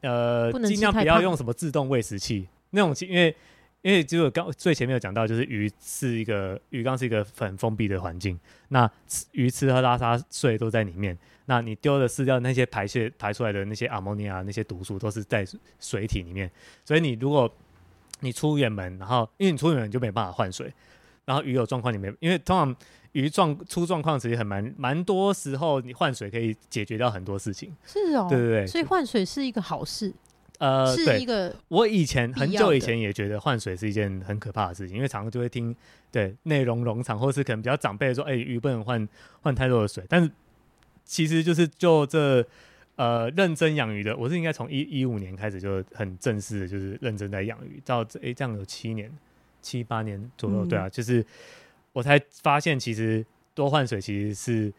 A: 呃尽量不要用什么自动喂食器那种，因为因为就刚最前面有讲到，就是鱼是一个鱼缸是一个很封闭的环境，那吃鱼吃喝拉撒睡都在里面。那你丢的饲料那些排泄排出来的那些阿莫尼亚那些毒素都是在水体里面，所以你如果你出远门，然后因为你出远门就没办法换水，然后鱼有状况你没，因为通常鱼状出状况其实很蛮蛮多时候你换水可以解决掉很多事情。
B: 是哦，
A: 对对对。
B: 所以换水是。一个好事，
A: 呃，
B: 是，一个
A: 我以前很久以前也觉得换水是一件很可怕的事情，因为常常就会听对内容农场或是可能比较长辈说，哎、鱼不能换换太多的水，但是其实就是就这呃认真养鱼的，我是应该从一一五年开始就很正式的，就是认真在养鱼，到这哎、这样有七年七八年左右，
C: 嗯
A: 对啊，就是我才发现其实多换水其实是。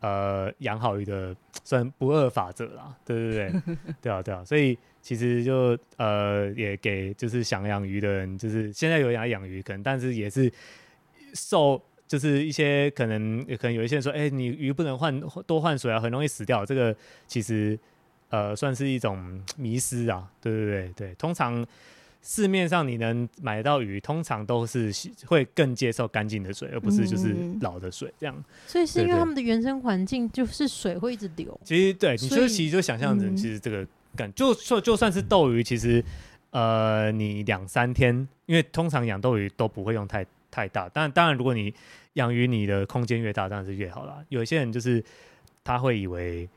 A: 呃，养好鱼的算不二法则啦，对对对，对 啊对啊，所以其实就呃也给就是想养鱼的人，就是现在有养养鱼，可能但是也是受就是一些可能可能有一些人说，哎、你鱼不能换多换水啊，很容易死掉。这个其实呃算是一种迷失啊，对对对对，通常。市面上你能买到鱼，通常都是会更接受干净的水，而不是就是
C: 嗯
A: 老的水这样。
B: 所以是因为他们的原生环境就是水会一直流，
A: 其实对，你就其实就想象着，
C: 嗯
A: 其实这个感就就就算是斗鱼，其实呃，你两三天，因为通常养斗鱼都不会用太太大，但当然如果你养鱼，你的空间越大，当然是越好啦。有一些人就是他会以为，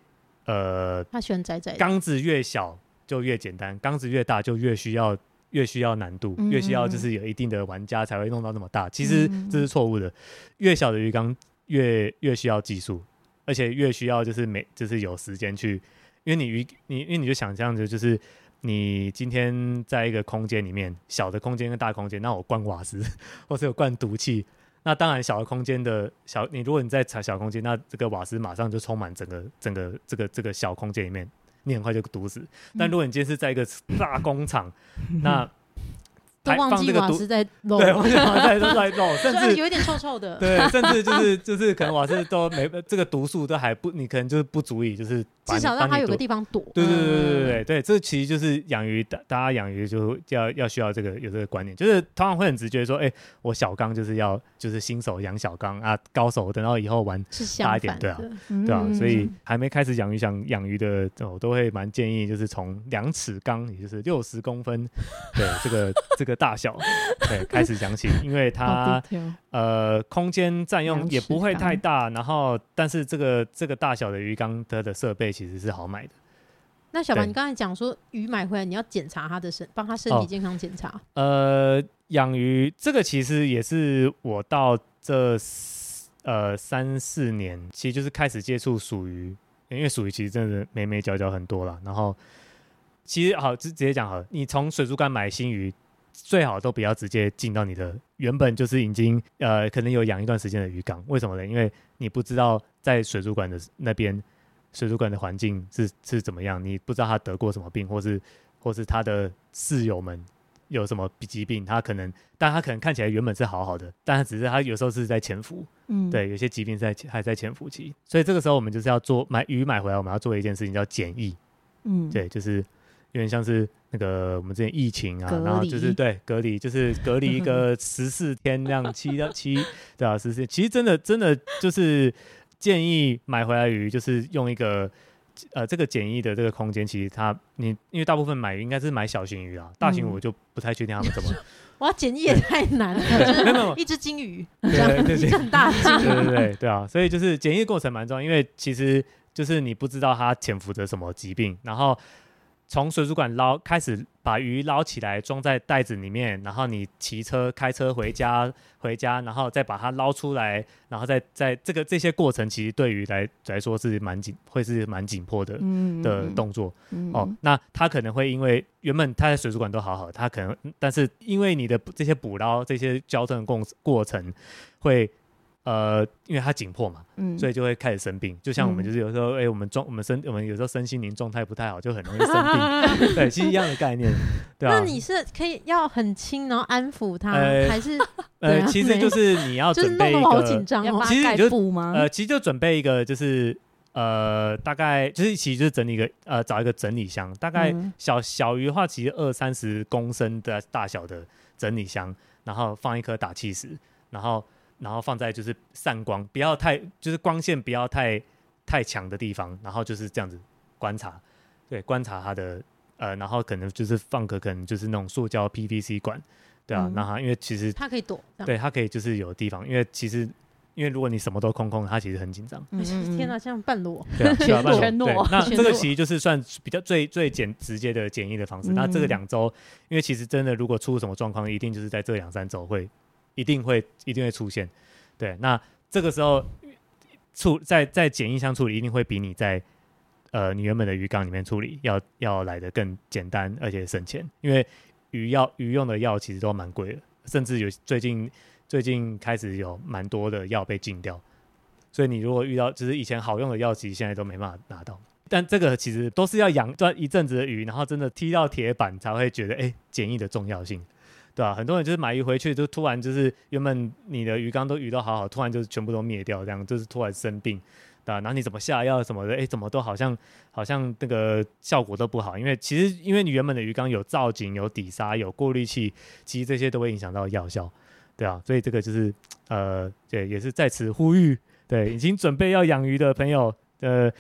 A: 呃，
B: 他喜欢窄窄的。
A: 缸子越小就越简单，缸子越大就越需要。越需要难度，越需要就是有一定的玩家才会弄到那么大。其实
C: 嗯
A: 这是错误的，越小的鱼缸越越需要技术，而且越需要就是每就是有时间去，因为你鱼你因为你就想象着就是你今天在一个空间里面，小的空间跟大空间，那我灌瓦斯 或是有灌毒气，那当然小的空间的小你如果你在小空间，那这个瓦斯马上就充满整个整个这个这个小空间里面，你很快就毒死。但如果你今天是在一个大工厂，那
B: 都忘记瓦斯在漏，
A: 对，我想在都在漏，甚至
B: 有一点臭臭的。
A: 对，甚至就是就是可能瓦斯都没这个毒素都还不，你可能就是不足以就是
B: 至少让它有个地方躲。
A: 对对对对对
C: 嗯。
A: 对对，这其实就是养鱼，大大家养鱼就要要需要这个有这个观念，就是通常会很直觉说，哎、我小缸就是要就是新手养小缸啊，高手等到以后玩，大一点对啊，对吧、
C: 嗯
A: 所以还没开始养鱼想养鱼的，我都会蛮建议就是从两尺缸，也就是六十公分，对这个这个大小，对开始讲起，因为它。呃，空间占用也不会太大，然后但是这个这个大小的鱼缸它的设备其实是好买的。
B: 那小白，你刚才讲说鱼买回来你要检查它的身，帮它身
A: 哦
B: 体健康检查。
A: 呃，养鱼这个其实也是我到这呃三四年，其实就是开始接触属鱼，因为属鱼其实真的眉眉角角很多了。然后其实好，直直接讲好了，你从水族馆买新鱼。最好都不要直接进到你的原本就是已经呃可能有养一段时间的鱼缸，为什么呢？因为你不知道在水族馆的那边水族馆的环境是是怎么样，你不知道它得过什么病，或是或是它的室友们有什么疾病，他可能，但他可能看起来原本是好好的，但他只是他有时候是在潜伏，
C: 嗯，
A: 对，有些疾病在还在潜伏期，所以这个时候我们就是要做买鱼买回来，我们要做一件事情叫检疫，
C: 嗯，
A: 对，就是有点像是那个我们之前疫情啊，然后就是
C: 离
A: 对隔离，就是隔离一个十四天这样，七到七 对啊，十四。其实真的真的就是建议买回来鱼，就是用一个呃这个简易的这个空间，其实它你因为大部分买鱼应该是买小型鱼啊，大型
B: 嗯
A: 我就不太确定他们怎么。
B: 哇，简易也太难了，
A: 对
B: 就是一只金鱼，
A: 对
B: 一只很大的金
A: 对对
B: 鱼，
A: 对对啊，所以就是检疫过程蛮重要，因为其实就是你不知道它潜伏着什么疾病，然后从水族馆捞开始把鱼捞起来装在袋子里面，然后你骑车开车回家回家，然后再把它捞出来，然后再在这个这些过程，其实对于来来说是蛮紧，会是蛮紧迫的。
C: 嗯
A: 的动作
C: 嗯
A: 哦，那他可能会因为原本他在水族馆都好好，他可能但是因为你的这些捕捞这些交通的过过程会呃，因为它紧迫嘛，
C: 嗯
A: 所以就会开始生病。就像我们
C: 嗯
A: 就是有时候哎、我们状我们身我们有时候身心灵状态不太好，就很容易生病。对，其实一样的概念，对啊。
B: 那你是可以要很轻，然后安抚它，
A: 呃
B: 还是
A: 呃，其实就是你要
B: 就是
A: 准备
B: 好紧
A: 个
B: 张
A: 其实你就
C: 布吗？
A: 呃，其实就准备一个就是。呃，大概就是其实就是整理一个呃，找一个整理箱，大概
C: 嗯
A: 小小鱼的话，其实二三十公升的大小的整理箱，然后放一颗打气石，然后然后放在就是散光，不要太就是光线不要太太强的地方，然后就是这样子观察，对，观察它的呃，然后可能就是放个可能就是那种塑胶 PVC 管，对啊，
C: 嗯。
A: 那它因为其实
B: 它可以躲，
A: 对它可以就是有地方，因为其实因为如果你什么都空空，它其实很紧张。
C: 嗯嗯嗯。
B: 天哪，像半裸，
A: 对啊，对啊不然
C: 全裸
A: 对那这个其实就是算比较最最简直接的简易的方式。那这个
C: 嗯。
A: 两周，因为其实真的如果出什么状况，一定就是在这两三周会一定会一定会出现。对，那这个时候处在在简易箱处理，一定会比你在呃你原本的鱼缸里面处理要要来的更简单，而且省钱。因为鱼药鱼用的药其实都蛮贵的，甚至有最近最近开始有蛮多的药被禁掉。所以你如果遇到就是以前好用的药，其实现在都没办法拿到。但这个其实都是要养段一阵子的鱼，然后真的踢到铁板才会觉得哎，简易的重要性，对吧、很多人就是买鱼回去，就突然就是原本你的鱼缸都鱼都好好，突然就是全部都灭掉，这样就是突然生病，对吧、然后你怎么下药什么的，哎，怎么都好像好像那个效果都不好，因为其实因为你原本的鱼缸有造景、有底沙、有过滤器，其实这些都会影响到药效，对啊，所以这个就是呃，对，也是在此呼吁，对，已经准备要养鱼的朋友，呃，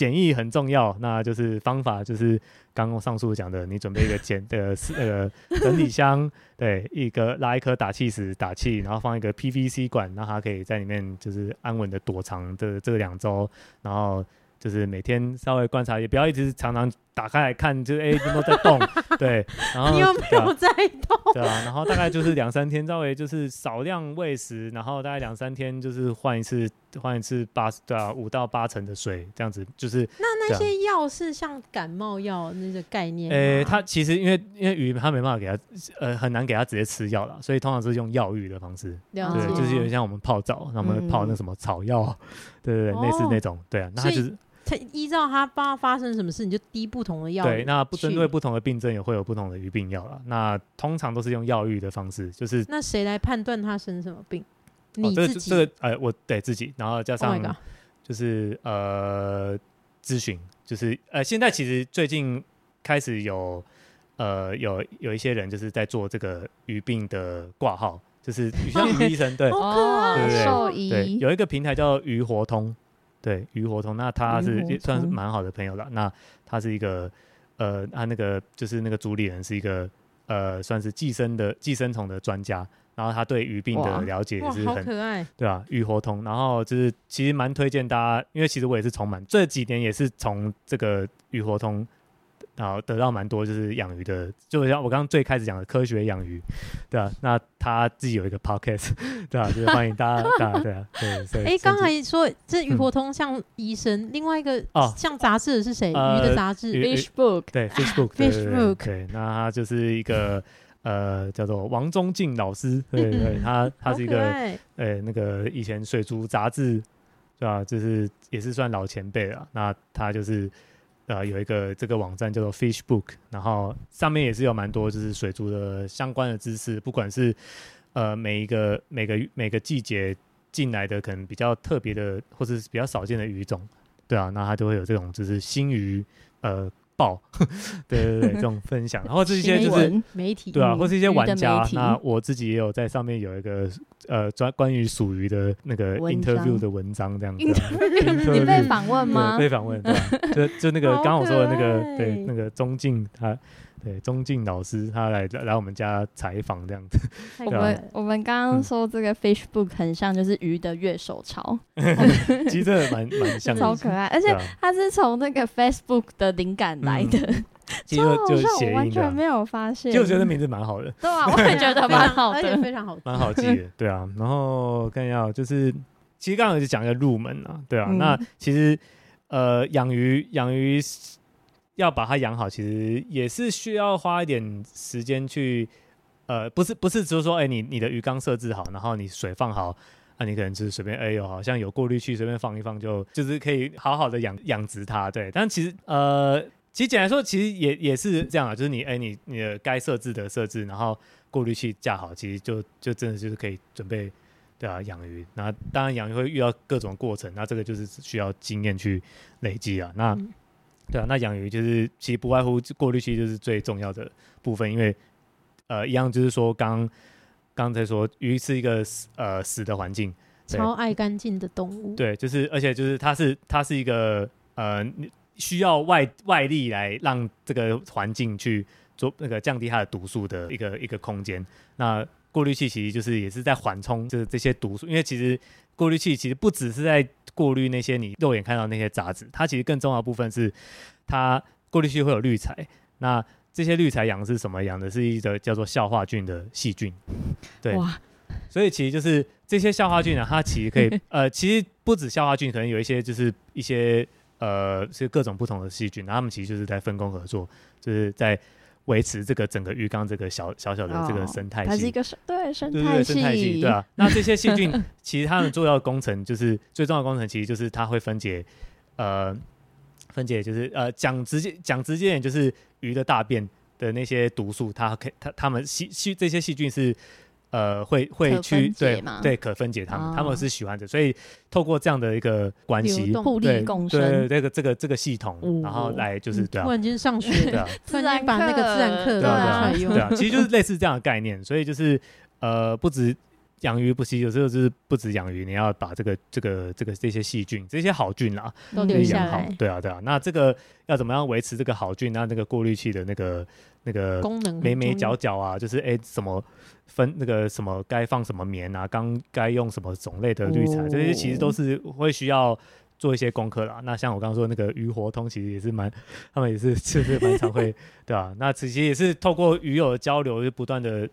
A: 简易很重要，那就是方法就是刚刚上述讲的，你准备一个简的那个整理箱，对，一个拉一颗打气石打气，然后放一个 PVC 管，让它可以在里面就是安稳的躲藏这这两周，然后就是每天稍微观察，也不要一直常常打开来看，就是哎有没有在动，对，然后
B: 你有没有在动？
A: 对啊，然后大概就是两三天，稍微就是少量喂食，然后大概两三天就是换一次，换一次八对啊五到八成的水，这样子就是，
B: 那那些药是像感冒药那个概念吗？
A: 呃，它其实因为因为鱼它没办法给它，呃，很难给它直接吃药了，所以通常是用药浴的方式，对，就是有点像我们泡澡，那我们泡那什么草药，对对对，类似
B: 哦。
A: 那种，对啊，那它就是
B: 它依照他发发生什么事，你就滴不同的药。
A: 对，那不针对不同的病症也会有不同的鱼病药了，那通常都是用药浴的方式，就是
B: 那谁来判断他生什么病？
A: 哦这个
B: 你自己。
A: 这个呃，我对自己，然后加
B: Oh
A: 上！就是呃咨询，就是呃现在其实最近开始有呃有有一些人就是在做这个鱼病的挂号，就是鱼 像鱼医生对
B: 好可
C: 哦
A: 对对对
C: 兽，医
A: 有一个平台叫鱼活通，对鱼活通，那他是也算是
C: 通
A: 蛮好的朋友了，那他是一个呃他那个就是那个主理人是一个呃算是寄生的寄生虫的专家。然后他对鱼病的
C: 哇
A: 了解也是很
B: 可爱。
A: 对啊，鱼活通，然后就是其实蛮推荐大家，因为其实我也是从满这几年也是从这个鱼活通，然后得到蛮多就是养鱼的，就像我刚刚最开始讲的科学养鱼，对啊，那他自己有一个 podcast，对啊，就是欢迎大家，对啊，对啊，对，
B: 哎，刚才说这鱼活通像医生，另外一个
A: 哦
B: 像杂志的是谁？鱼
A: 呃
B: 的杂志。
C: Fish Book
A: 对 Facebook，对对对那他就是一个呃叫做王宗敬老师，对对，他他是一个。呃，那个以前水族杂志，对啊、就是也是算老前辈了。那他就是呃有一个这个网站叫做 Fish Book，然后上面也是有蛮多就是水族的相关的知识，不管是呃每一个每个每个季节进来的可能比较特别的或者是比较少见的鱼种，对啊，那它就会有这种就是新鱼呃报，对对对，这种分享，然后这些就是
B: 媒体
A: 对啊，
C: 嗯
A: 或是一些玩家，那我自己也有在上面有一个呃专关于属于的那个 interview 的文章这样子啊。
C: 你被访问吗
A: 对，？被访问？就就那个刚刚我说的那个对，那个中敬他，对钟敬老师他来来我们家采访这样子，
C: 我们我们刚刚说这个 Facebook 很像就是鱼的乐手潮，
A: 其实真的蛮蛮像的，
C: 超可爱，而且它是从那个 Facebook 的灵感来的，
A: 其实就就
C: 好笑，我完
A: 谐音的啊，
C: 全没有发现。
A: 就我觉得名字蛮好的，
C: 对啊，我也觉得蛮好
B: 而且
C: 的。
B: 非常好记，
A: 蛮好记的，对啊。然后看一下，就是其实刚刚就讲一个入门啊，对啊。
C: 嗯
A: 那其实呃，养鱼养鱼要把它养好，其实也是需要花一点时间去，呃，不是不是只是说，哎、你你的鱼缸设置好，然后你水放好。啊，你可能就是随便，哎呦，好像有过滤器，随便放一放就就是可以好好的养养殖它，对。但其实呃，其实简单说，其实也也是这样啊，就是你哎、你你的该设置的设置，然后过滤器架好，其实就就真的就是可以准备，对啊，养鱼。那当然养鱼会遇到各种过程，那这个就是需要经验去累积啊。那、对啊，那养鱼就是其实不外乎过滤器就是最重要的部分，因为呃一样就是说刚刚才说鱼是一个死呃死的环境，
B: 超爱干净的动物。
A: 对，就是而且就是它是它是一个呃需要外外力来让这个环境去做那个降低它的毒素的一个一个空间。那过滤器其实就是也是在缓冲这这些毒素，因为其实过滤器其实不只是在过滤那些你肉眼看到那些杂质，它其实更重要的部分是它过滤器会有滤材，那这些滤材养的是什么？养的是一个叫做酵化菌的细菌。对，所以其实就是这些酵化菌呢，它其实可以呃，其实不止酵化菌，可能有一些就是一些呃是各种不同的细菌，然后它们其实就是在分工合作，就是在维持这个整个浴缸这个小小小的这个
C: 哦
A: 生态系。
C: 它是一个生对生
A: 对对
C: 态
A: 对，生态系，对啊。那这些细菌 其实它们重要的工程就是最重要的工程，其实就是它会分解，呃，分解就是呃讲直接讲直接点，就是鱼的大便的那些毒素，它可以它它们细细这些细菌是呃会会去对
C: 分解吗
A: 对可分解他们，他们
C: 哦
A: 是喜欢的，所以透过这样的一个关系
C: 互
A: 对
C: 利共
A: 对对，这个这个这个系统，然后
C: 哦
A: 来就是对啊
B: 突然间上学，
A: 对啊
B: 突然间把那个自然课
A: 对啊
B: 拿出来用
A: 对，啊，其实就是类似这样的概念，所以就是呃，不止养鱼不息，有时候就是不止养鱼，你要把这个这个这个这些细菌、这些好菌啊，
B: 都
C: 嗯
B: 留下
A: 好。对啊，对啊。那这个要怎么样维持这个好菌？那那个过滤器的那个那个
B: 功能
A: 眉眉角角啊，就是哎什么分那个什么该放什么棉啊，刚该用什么种类的滤材，这些其实都是会需要。做一些功课啦，那像我刚刚说的那个鱼活通，其实也是蛮，他们也是就是蛮常会，对吧、那其实也是透过鱼友的交流，就不断的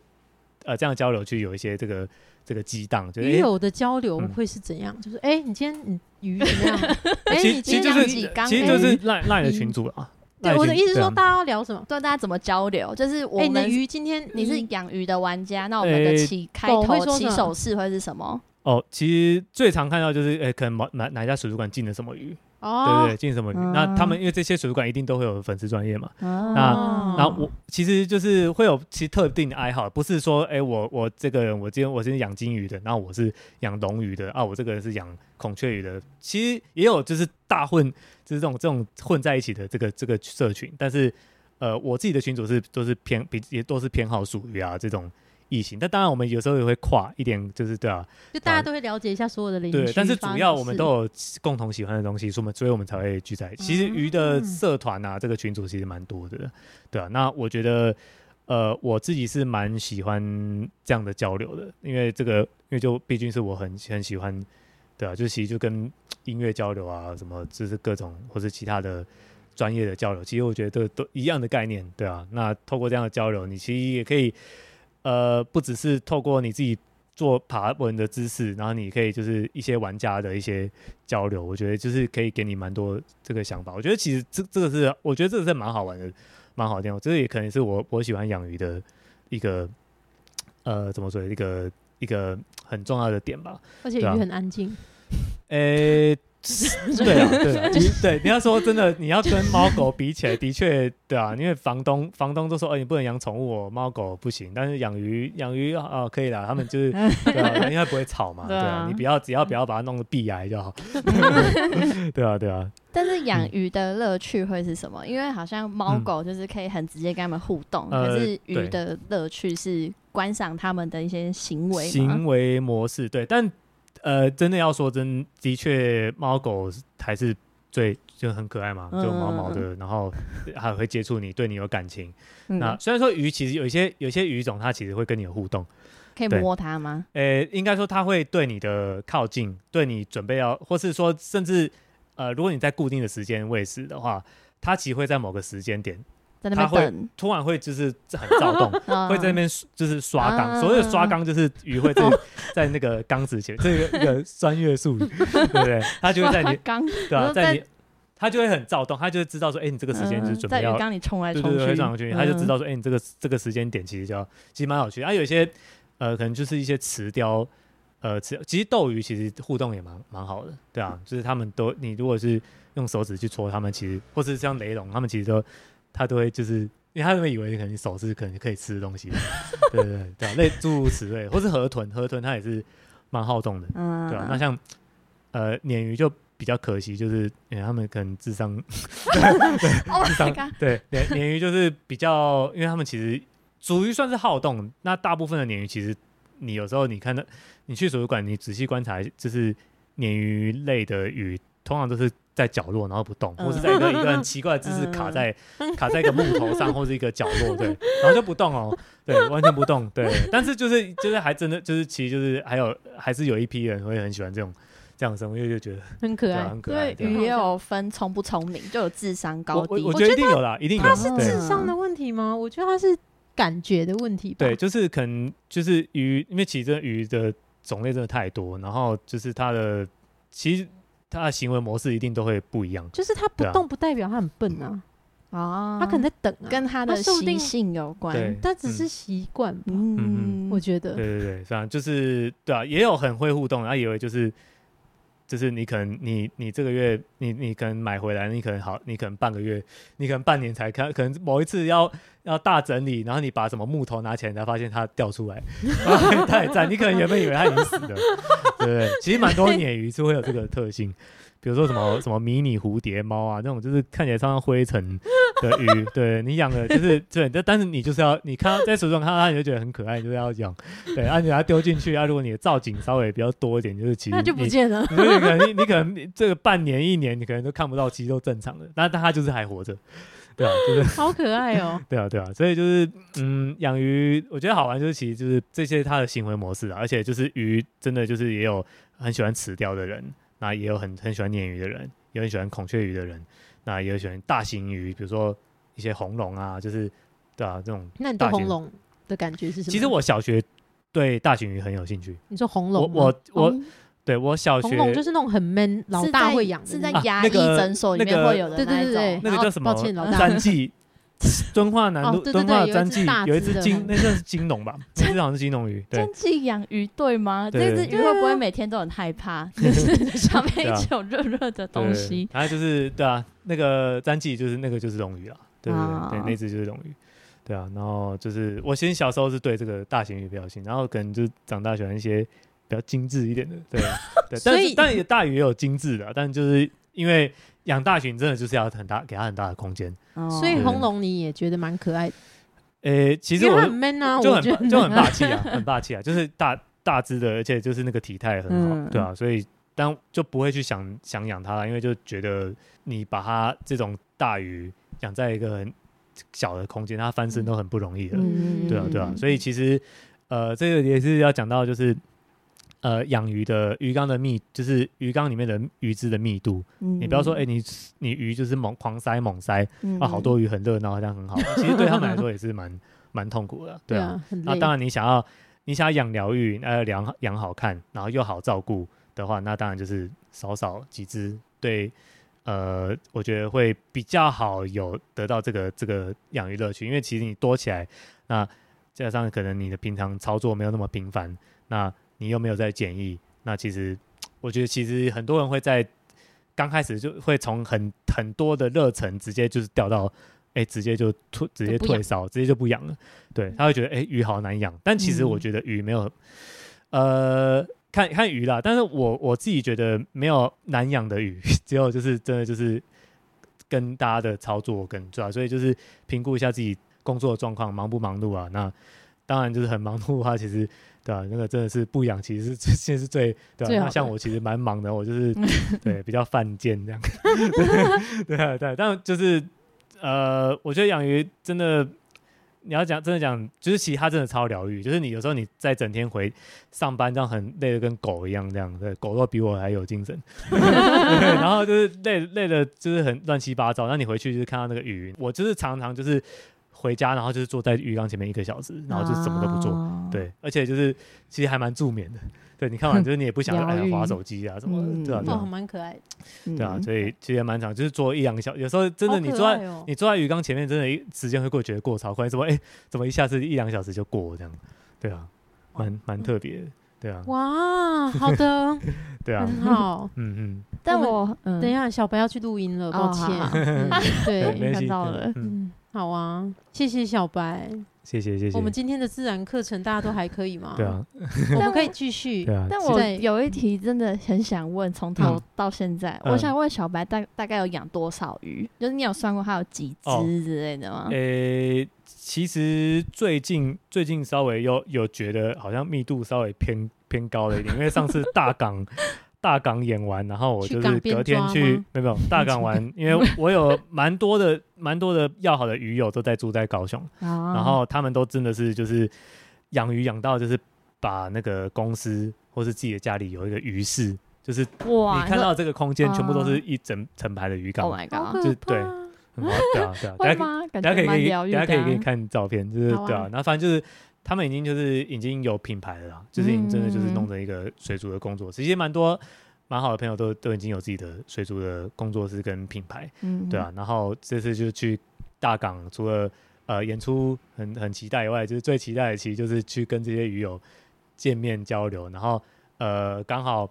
A: 呃这样交流去有一些这个这个激荡，就是诶
B: 鱼友的交流
A: 嗯
B: 会是怎样？就是哎，你今天你鱼怎么样？哎，
A: 其
B: 你今天
A: 实其实就是
C: 养几缸
A: 其实就是赖赖的群主啊。
B: 对我的意思是说，大家要聊什么？
C: 对大家怎么交流？就是我
B: 哎，你的鱼今天
C: 你是养鱼的玩家，那我们的
A: 呃
C: 起开头起手式会是什么？
A: 哦，其实最常看到就是，诶，可能某哪哪家水族馆进了什么鱼，对
B: 哦
A: 对，对，进什么鱼。
C: 嗯。
A: 那他们因为这些水族馆一定都会有粉丝专业嘛，
C: 那
B: 哦
A: 然后我其实就是会有其实特定的爱好，不是说，哎，我我这个人我今天我今天养金鱼的，然后我是养龙鱼的啊，我这个人是养孔雀鱼的，其实也有就是大混，就是这种这种混在一起的这个这个社群，但是呃，我自己的群主是都是偏比也都是偏好属于啊这种异性，但当然我们有时候也会跨一点，就是对啊，
B: 就大家都会了解一下所有的邻居。
A: 对，但是主要我们都有共同喜欢的东西，所以我们所以我们才会聚在一起。其实鱼的
B: 嗯
A: 社团啊，这个群组其实蛮多的，对啊。那我觉得，呃，我自己是蛮喜欢这样的交流的，因为这个，因为就毕竟是我很很喜欢，对啊，就其实就跟音乐交流啊，什么就是各种或是其他的专业的交流，其实我觉得都都一样的概念，对啊。那透过这样的交流，你其实也可以，呃，不只是透过你自己做爬文的知识，然后你可以就是一些玩家的一些交流，我觉得就是可以给你蛮多这个想法。我觉得其实这这个是，我觉得这个是蛮好玩的，蛮好的地方。这个也可能是我我喜欢养鱼的一个呃怎么说一个一个很重要的点吧。
B: 而且鱼很安静，
A: 呃、对啊，对啊，就是对你要说真的，你要跟猫狗比起来，的确对啊，因为房东房东都说，哦，你不能养宠物哦，猫狗不行，但是养鱼养鱼哦可以啦，他们就是对啊，因为不会吵嘛，对
C: 对啊
A: 啊，你不要只要不要把它弄得闭癌就好，对啊对啊，
C: 但是养鱼的乐趣会是什么？因为好像猫
A: 嗯。
C: 狗就是可以很直接跟他们互动，
A: 呃
C: 可是鱼的乐趣是观赏他们的一些行为
A: 行为模式对，但呃，真的要说真，的确猫狗还是最就很可爱嘛，就毛毛的，然后还会接触你，对你有感情。
C: 嗯
A: 那虽然说鱼其实有一些有一些鱼种，它其实会跟你有互动，
C: 可以摸它吗？
A: 呃，应该说它会对你的靠近，对你准备要，或是说甚至呃，如果你在固定的时间喂食的话，它其实会在某个时间点
C: 在那
A: 它会
C: 边等，
A: 突然会就是很躁动，
C: 嗯
A: 会在那边就是刷缸。
C: 啊
A: 所谓的刷缸就是鱼会在 在那个缸子前，这个一个专业术语，对不对？它就会在你
C: 缸，
A: 对啊，
C: 在
A: 在你它就会很躁动，它就会知道说，哎，你这个时间就是
C: 嗯
A: 准备要
C: 在鱼缸里冲来冲去，
A: 对对对，会上去，他就知
C: 嗯
A: 道说，哎、你这个这个时间点其实叫其实蛮有趣的。啊，有一些呃，可能就是一些池雕，呃，池其实斗鱼其实互动也蛮蛮好的，对啊，就是他们都你如果是用手指去戳他们，其实或是像雷龙，他们其实都他都会就是。因为他们以为可能你手是可能可以吃的东西，对对对类诸如此类，或是河豚，河豚它也是蛮好动的，
C: 嗯，
A: 对啊，那像呃鲶鱼就比较可惜，就是因为他们可能智商
C: Oh
A: 智商对，鲶鲶鱼就是比较，因为他们其实属于算是好动。那大部分的鲶鱼其实，你有时候你看到你去水族馆，你仔细观察，就是鲶鱼类的鱼，通常都是在角落然后不动，
C: 嗯
A: 或是在一个一个很奇怪的姿势卡在 卡在一个木头上或是一个角落，对，然后就不动哦，对，完全不动，对。但是就是就是还真的就是其实就是还有还是有一批人会很喜欢这种这样的生物，因为就觉得
B: 很可爱。
A: 很可爱。
C: 鱼也有分聪不聪明，就有智商高低。
A: 我觉得一定有啦，一定有，
B: 它是智商的问题吗？我觉得它是感觉的问题吧。
A: 对，就是可能就是鱼，因为其实这鱼的种类真的太多，然后就是它的其实它的行为模式一定都会不一样。
B: 就是他不
A: 对啊。
B: 动不代表他很笨啊，
C: 啊，
B: 他可能在等啊，
C: 跟他的习
B: 它说不定
C: 性有关。
A: 对。
B: 它只是习惯吧。
C: 嗯，
B: 我觉得。
A: 对对对，是啊就是对啊，也有很会互动，然后也有就是就是你可能你你这个月你你可能买回来，你可能好，你可能半个月，你可能半年才看，可能某一次要要大整理，然后你把什么木头拿起来，你才发现它掉出来，它也在，你可能原本以为它已经死了，对不对？其实蛮多 鲶鱼是会有这个特性。比如说什么什么迷你蝴蝶猫啊，那种就是看起来常常灰尘的鱼，对你养的就是对，但但是你就是要你看到在水中看到它，你就觉得很可爱，你就是要养，对，啊，你把它丢进去，啊，如果你的造景稍微比较多一点，就是其实
B: 那就不
A: 你
B: 见了。
A: 你就是可能你你可能你这个半年一年，你可能都看不到，其实都正常的，但但它就是还活着，对啊，就是
B: 好可爱哦！
A: 对啊，对啊，所以就是嗯，养鱼我觉得好玩，就是其实就是这些它的行为模式啊，而且就是鱼真的就是也有很喜欢吃掉的人，那也有很很喜欢鲶鱼的人，也很喜欢孔雀鱼的人，那也有喜欢大型鱼，比如说一些红龙啊，就是对啊这种。
B: 那你对红龙的感觉是什么？
A: 其实我小学对大型鱼很有兴趣，
B: 你说红龙吗，
A: 我我对我小学
B: 红龙就是那种很 man 老大会养的
C: 是在牙医诊所里面会有的
B: 对对
C: 那一
B: 对对。
C: 种，
A: 那个叫什么？
B: 抱歉老大。
A: 詹记，敦化南路敦化詹记有一
B: 只
A: 金那算是金龙吧？那只好像是金龙鱼，对。
C: 真寄养鱼对吗？
A: 对。
C: 这只鱼会不会每天都很害怕？就是上面一直有热热的东西。
A: 对，然后就是对啊，那个詹记就是那个就是龙鱼了，对对
C: 啊。
A: 对，对，那只就是龙鱼，对啊，然后就是我先小时候是对这个大型鱼比较有兴趣，然后可能就长大喜欢一些比较精致一点的，对对，但是但也大鱼也有精致的，但就是因为养大群真的就是要很大给它很大的空间，
C: 哦。
B: 所以红龙你也觉得蛮可爱的，
A: 诶，其实我
B: 很 man 啊，
A: 就
B: 我
A: 很霸就很 霸气啊，很霸气啊，就是大大只的，而且就是那个体态很好，
C: 嗯。
A: 对啊，所以但就不会去想想养它了，因为就觉得你把它这种大鱼养在一个很小的空间，它翻身都很不容易的，
C: 嗯
A: 对啊，对啊，
C: 嗯。
A: 所以其实呃，这个也是要讲到就是。呃，养鱼的鱼缸的密，就是鱼缸里面的鱼汁的密度。
C: 嗯
A: 你不要说，哎、你你鱼就是猛狂塞猛塞
C: 嗯
A: 啊，好多鱼很热闹，好像很好。其实对他们来说也是蛮蛮痛苦的，对啊。那当然，你想要你想要养疗愈，呃，养养好看，然后又好照顾的话，那当然就是少少几只，对，呃，我觉得会比较好有得到这个这个养鱼乐趣，因为其实你多起来，那加上可能你的平常操作没有那么频繁，那你又没有在检疫，那其实 我觉得其实很多人会在刚开始就会从很很多的热忱直接就是掉到。哎，直接就退，直接退烧，直接就不养了。对，他会觉得哎，鱼好难养。但其实我
B: 嗯
A: 觉得鱼没有，呃，看看鱼啦。但是我我自己觉得没有难养的鱼，只有就是真的就是跟大家的操作跟对吧、所以就是评估一下自己工作的状况，忙不忙碌啊？那当然就是很忙碌的话，其实对吧、那个真的是不养，其实是 现在是最对那像我其实蛮忙的，我就是 对比较犯贱这样。对啊，对啊，但就是呃，我觉得养鱼真的。你要讲真的讲，就是其实它真的超疗愈。就是你有时候你在整天回上班这样很累的跟狗一样这样，对，狗都比我还有精神。对然后就是累累的，就是很乱七八糟。那你回去就是看到那个鱼，我就是常常就是回家，然后就是坐在鱼缸前面一个小时，然后就是什么都不做。
C: 哦，
A: 对，而且就是其实还蛮助眠的。对你看完就是你也不想
C: 疗愈
A: 哎呀划手机啊什么的，
C: 嗯
A: 对啊
B: 蛮可爱的，
C: 嗯
A: 对啊，所以其实也蛮长，就是坐一两个小时。有时候真的你坐在
B: 哦
A: 你坐在鱼缸前面，真的一时间会过，觉得过超快。怎么哎，怎么一下子一两个小时就过这样？对啊，蛮蛮特别的。对啊，
B: 哇，好的，
A: 对啊，
B: 很好。
A: 嗯嗯，
C: 但
B: 我等一下，小白要去录音了，抱
C: 哦
B: 歉
A: 对，
C: 看到了
A: 嗯，
B: 嗯，好啊，谢谢小白。
A: 谢谢谢谢
B: 我。们今天的自然课程大家都还可以吗？
A: 对，啊，
B: 我们可以继续
A: 对。啊，
C: 但我有一题真的很想问，从头
A: 嗯
C: 到现在，
A: 嗯
C: 我想问小白大大概有养多少鱼？就是你有算过它有几
A: 哦
C: 只之类的吗？
A: 诶、其实最近最近稍微有有觉得好像密度稍微偏偏高了一点，因为上次大港大港演完，然后我就是隔天
B: 抓
A: 去
B: 吗？
A: 没有没有大港玩，因为我有蛮多的蛮多的要好的鱼友都在住在高雄，
C: 啊。
A: 然后他们都真的是就是养鱼养到就是把那个公司或是自己的家里有一个鱼市，就是
C: 哇，
A: 你看到这个空间全部都是
C: 啊。
A: 一整成排的鱼缸
C: ，，Oh my god，
A: 就对对啊对啊，大家可以可以。大家可以给你看照片，就是、对啊，然后反正就是他们已经就是已经有品牌了啦，就是已经真的就是
C: 嗯
A: 弄成一个水族的工作室，其实蛮多蛮好的朋友都都已经有自己的水族的工作室跟品牌，
C: 嗯，
A: 对啊，然后这次就去大港，除了呃演出很很期待以外，就是最期待的其实就是去跟这些鱼友见面交流，然后呃刚好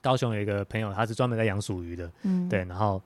A: 高雄有一个朋友他是专门在养鼠鱼的，
C: 嗯，
A: 对，然后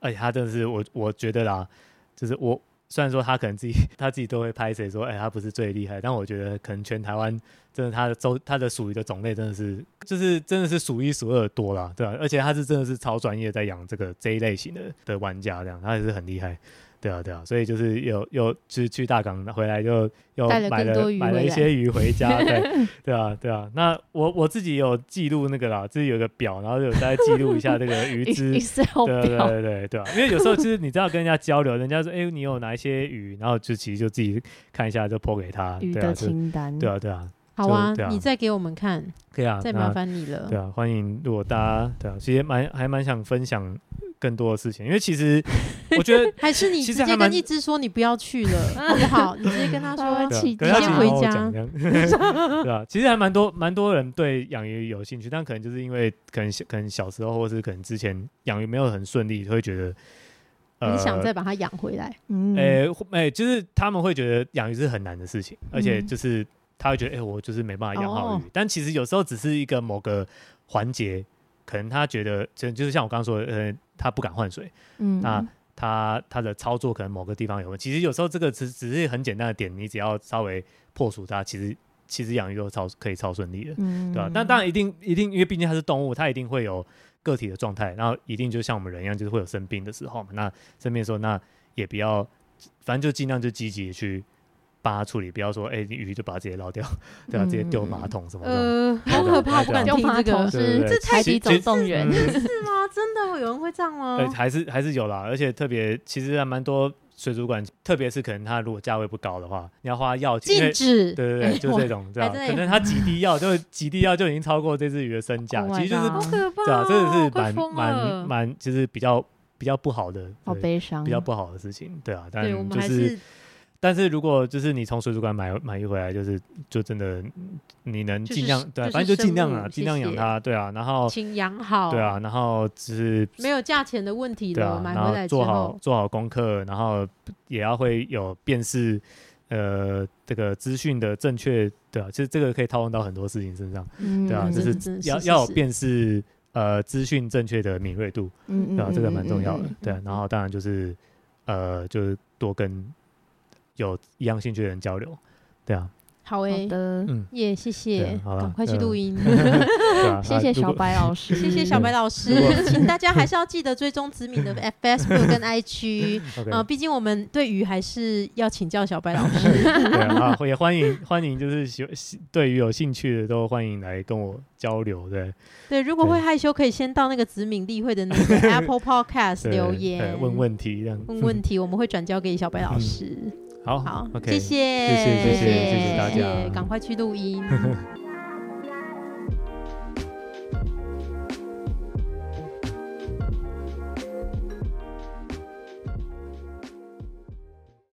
A: 而且他真的是我我觉得啦，就是我虽然说他可能自己 他自己都会拍谁说，哎，他不是最厉害，但我觉得可能全台湾真的他的周他的属于的种类真的是就是真的是数一数二多啦，对吧、而且他是真的是超专业在养这个这一类型的的玩家，这样他也是很厉害。对啊，对啊，所以就是有有就是去大港回来就又买了买了一些鱼回家，对 对啊，对啊。那我我自己有记录那个啦，自己有个表，然后有在记录一下这个鱼只对对，对对对啊，因为有时候就是你知道跟人家交流，人家说哎、你有哪一些鱼，然后就其实就自己看一下就剖给他，
C: 鱼的
A: 对啊，就
C: 清单，
A: 对啊对啊就对啊，
B: 你再给我们看，
A: 可以啊，
B: 再麻烦你了
A: 对。啊，欢迎如果大家对啊，其实蛮还蛮想分享更多的事情，因为其实 我觉得
B: 还是你直接跟一只说你不要去了，好不好？你直接跟他说
C: 啊，
A: 对啊
C: 起
A: 可是他
B: 先回家
A: 对啊，其实还蛮多蛮多人对养鱼有兴趣，但可能就是因为可能小可能小时候或是可能之前养鱼没有很顺利，会觉得
B: 你想
A: 呃
B: 再把它养回来。
C: 嗯，
A: 诶、或诶、就是他们会觉得养鱼是很难的事情，而且
C: 嗯
A: 就是他会觉得，哎、我就是没办法养好鱼。
B: 哦
A: 但其实有时候只是一个某个环节，可能他觉得，就就是像我刚刚说的，呃，他不敢换水，
C: 嗯，
A: 那他他的操作可能某个地方有问题。其实有时候这个只只是很简单的点，你只要稍微破除它，其实其实养鱼都超可以超顺利的。
C: 嗯，
A: 对吧、但当然一定一定，因为毕竟它是动物，它一定会有个体的状态，然后一定就像我们人一样，就是会有生病的时候嘛。那生病的时候，那也不要，反正就尽量就积极的去帮它处理，不要说哎、你鱼就把它直接捞掉，对吧、直接丢马桶什么的。
B: 呃，好可怕，不敢
C: 丢
B: 听这个。
C: 马桶
A: 对对对
C: 是海底总动员
A: 嗯，
B: 是吗？真的有人会这样吗
A: 呃，？还是还是有啦，而且特别其实还蛮多水族馆，特别是可能它如果价位不高的话，你要花药
B: 禁止。
A: 对对对，就是这种，对吧、
B: 还在
A: 可能它几滴药就几滴药就已经超过这只鱼的身价
C: Oh
A: 其实就是
B: 好可怕哦！
A: 对啊，真的是
B: 快
A: 蛮蛮蛮，就是比较比较不好的，
C: 好悲伤，
A: 比较不好的事情，对啊。但，
B: 我们还
A: 就，是但是如果就是你从水族馆买买鱼回来，就是就真的你能
B: 就是
A: 尽量对啊，
B: 就是
A: 反正就尽量啊，尽量养它，对啊。然后
B: 请养好。
A: 对啊，，然后就是
B: 没有价钱的问题了，
A: 对啊，
B: 买
A: 然后
B: 回来之
A: 做好，做好功课，然后也要会有辨识。呃，这个资讯的正确，对啊，其实这个可以套用到很多事情身上，
C: 嗯，
A: 对啊，
B: 嗯
A: 就是要要有辨识呃资讯正确的敏锐度，
C: 嗯
A: 对啊，这个蛮重要的对啊。然后当然就是呃，就是多跟有一样兴趣的人交流，对啊，
B: 好诶
C: 好，的，
A: 嗯，
B: 耶，谢
A: 对
B: 谢
A: 啊，好了
B: 赶快去
A: 嗯。
B: 录音。
C: 谢谢小白老师，
B: 谢谢小白老师。请大家还是要记得追踪子敏的 Facebook 跟 IG。
A: OK，
B: 呃，毕竟我们对鱼还是要请教小白老师。
A: 对啊，啊也欢迎欢迎，就是喜喜对于有兴趣的都欢迎来跟我交流，对，
B: 对，如果会害羞，可以先到那个子敏例会的那个 Apple Podcast 留言。
A: 问问题这样。
B: 问问题，我们会转交给小白老师。
A: 好，
B: 好，谢谢，
A: 谢谢谢谢谢谢大家
B: 赶快去录音。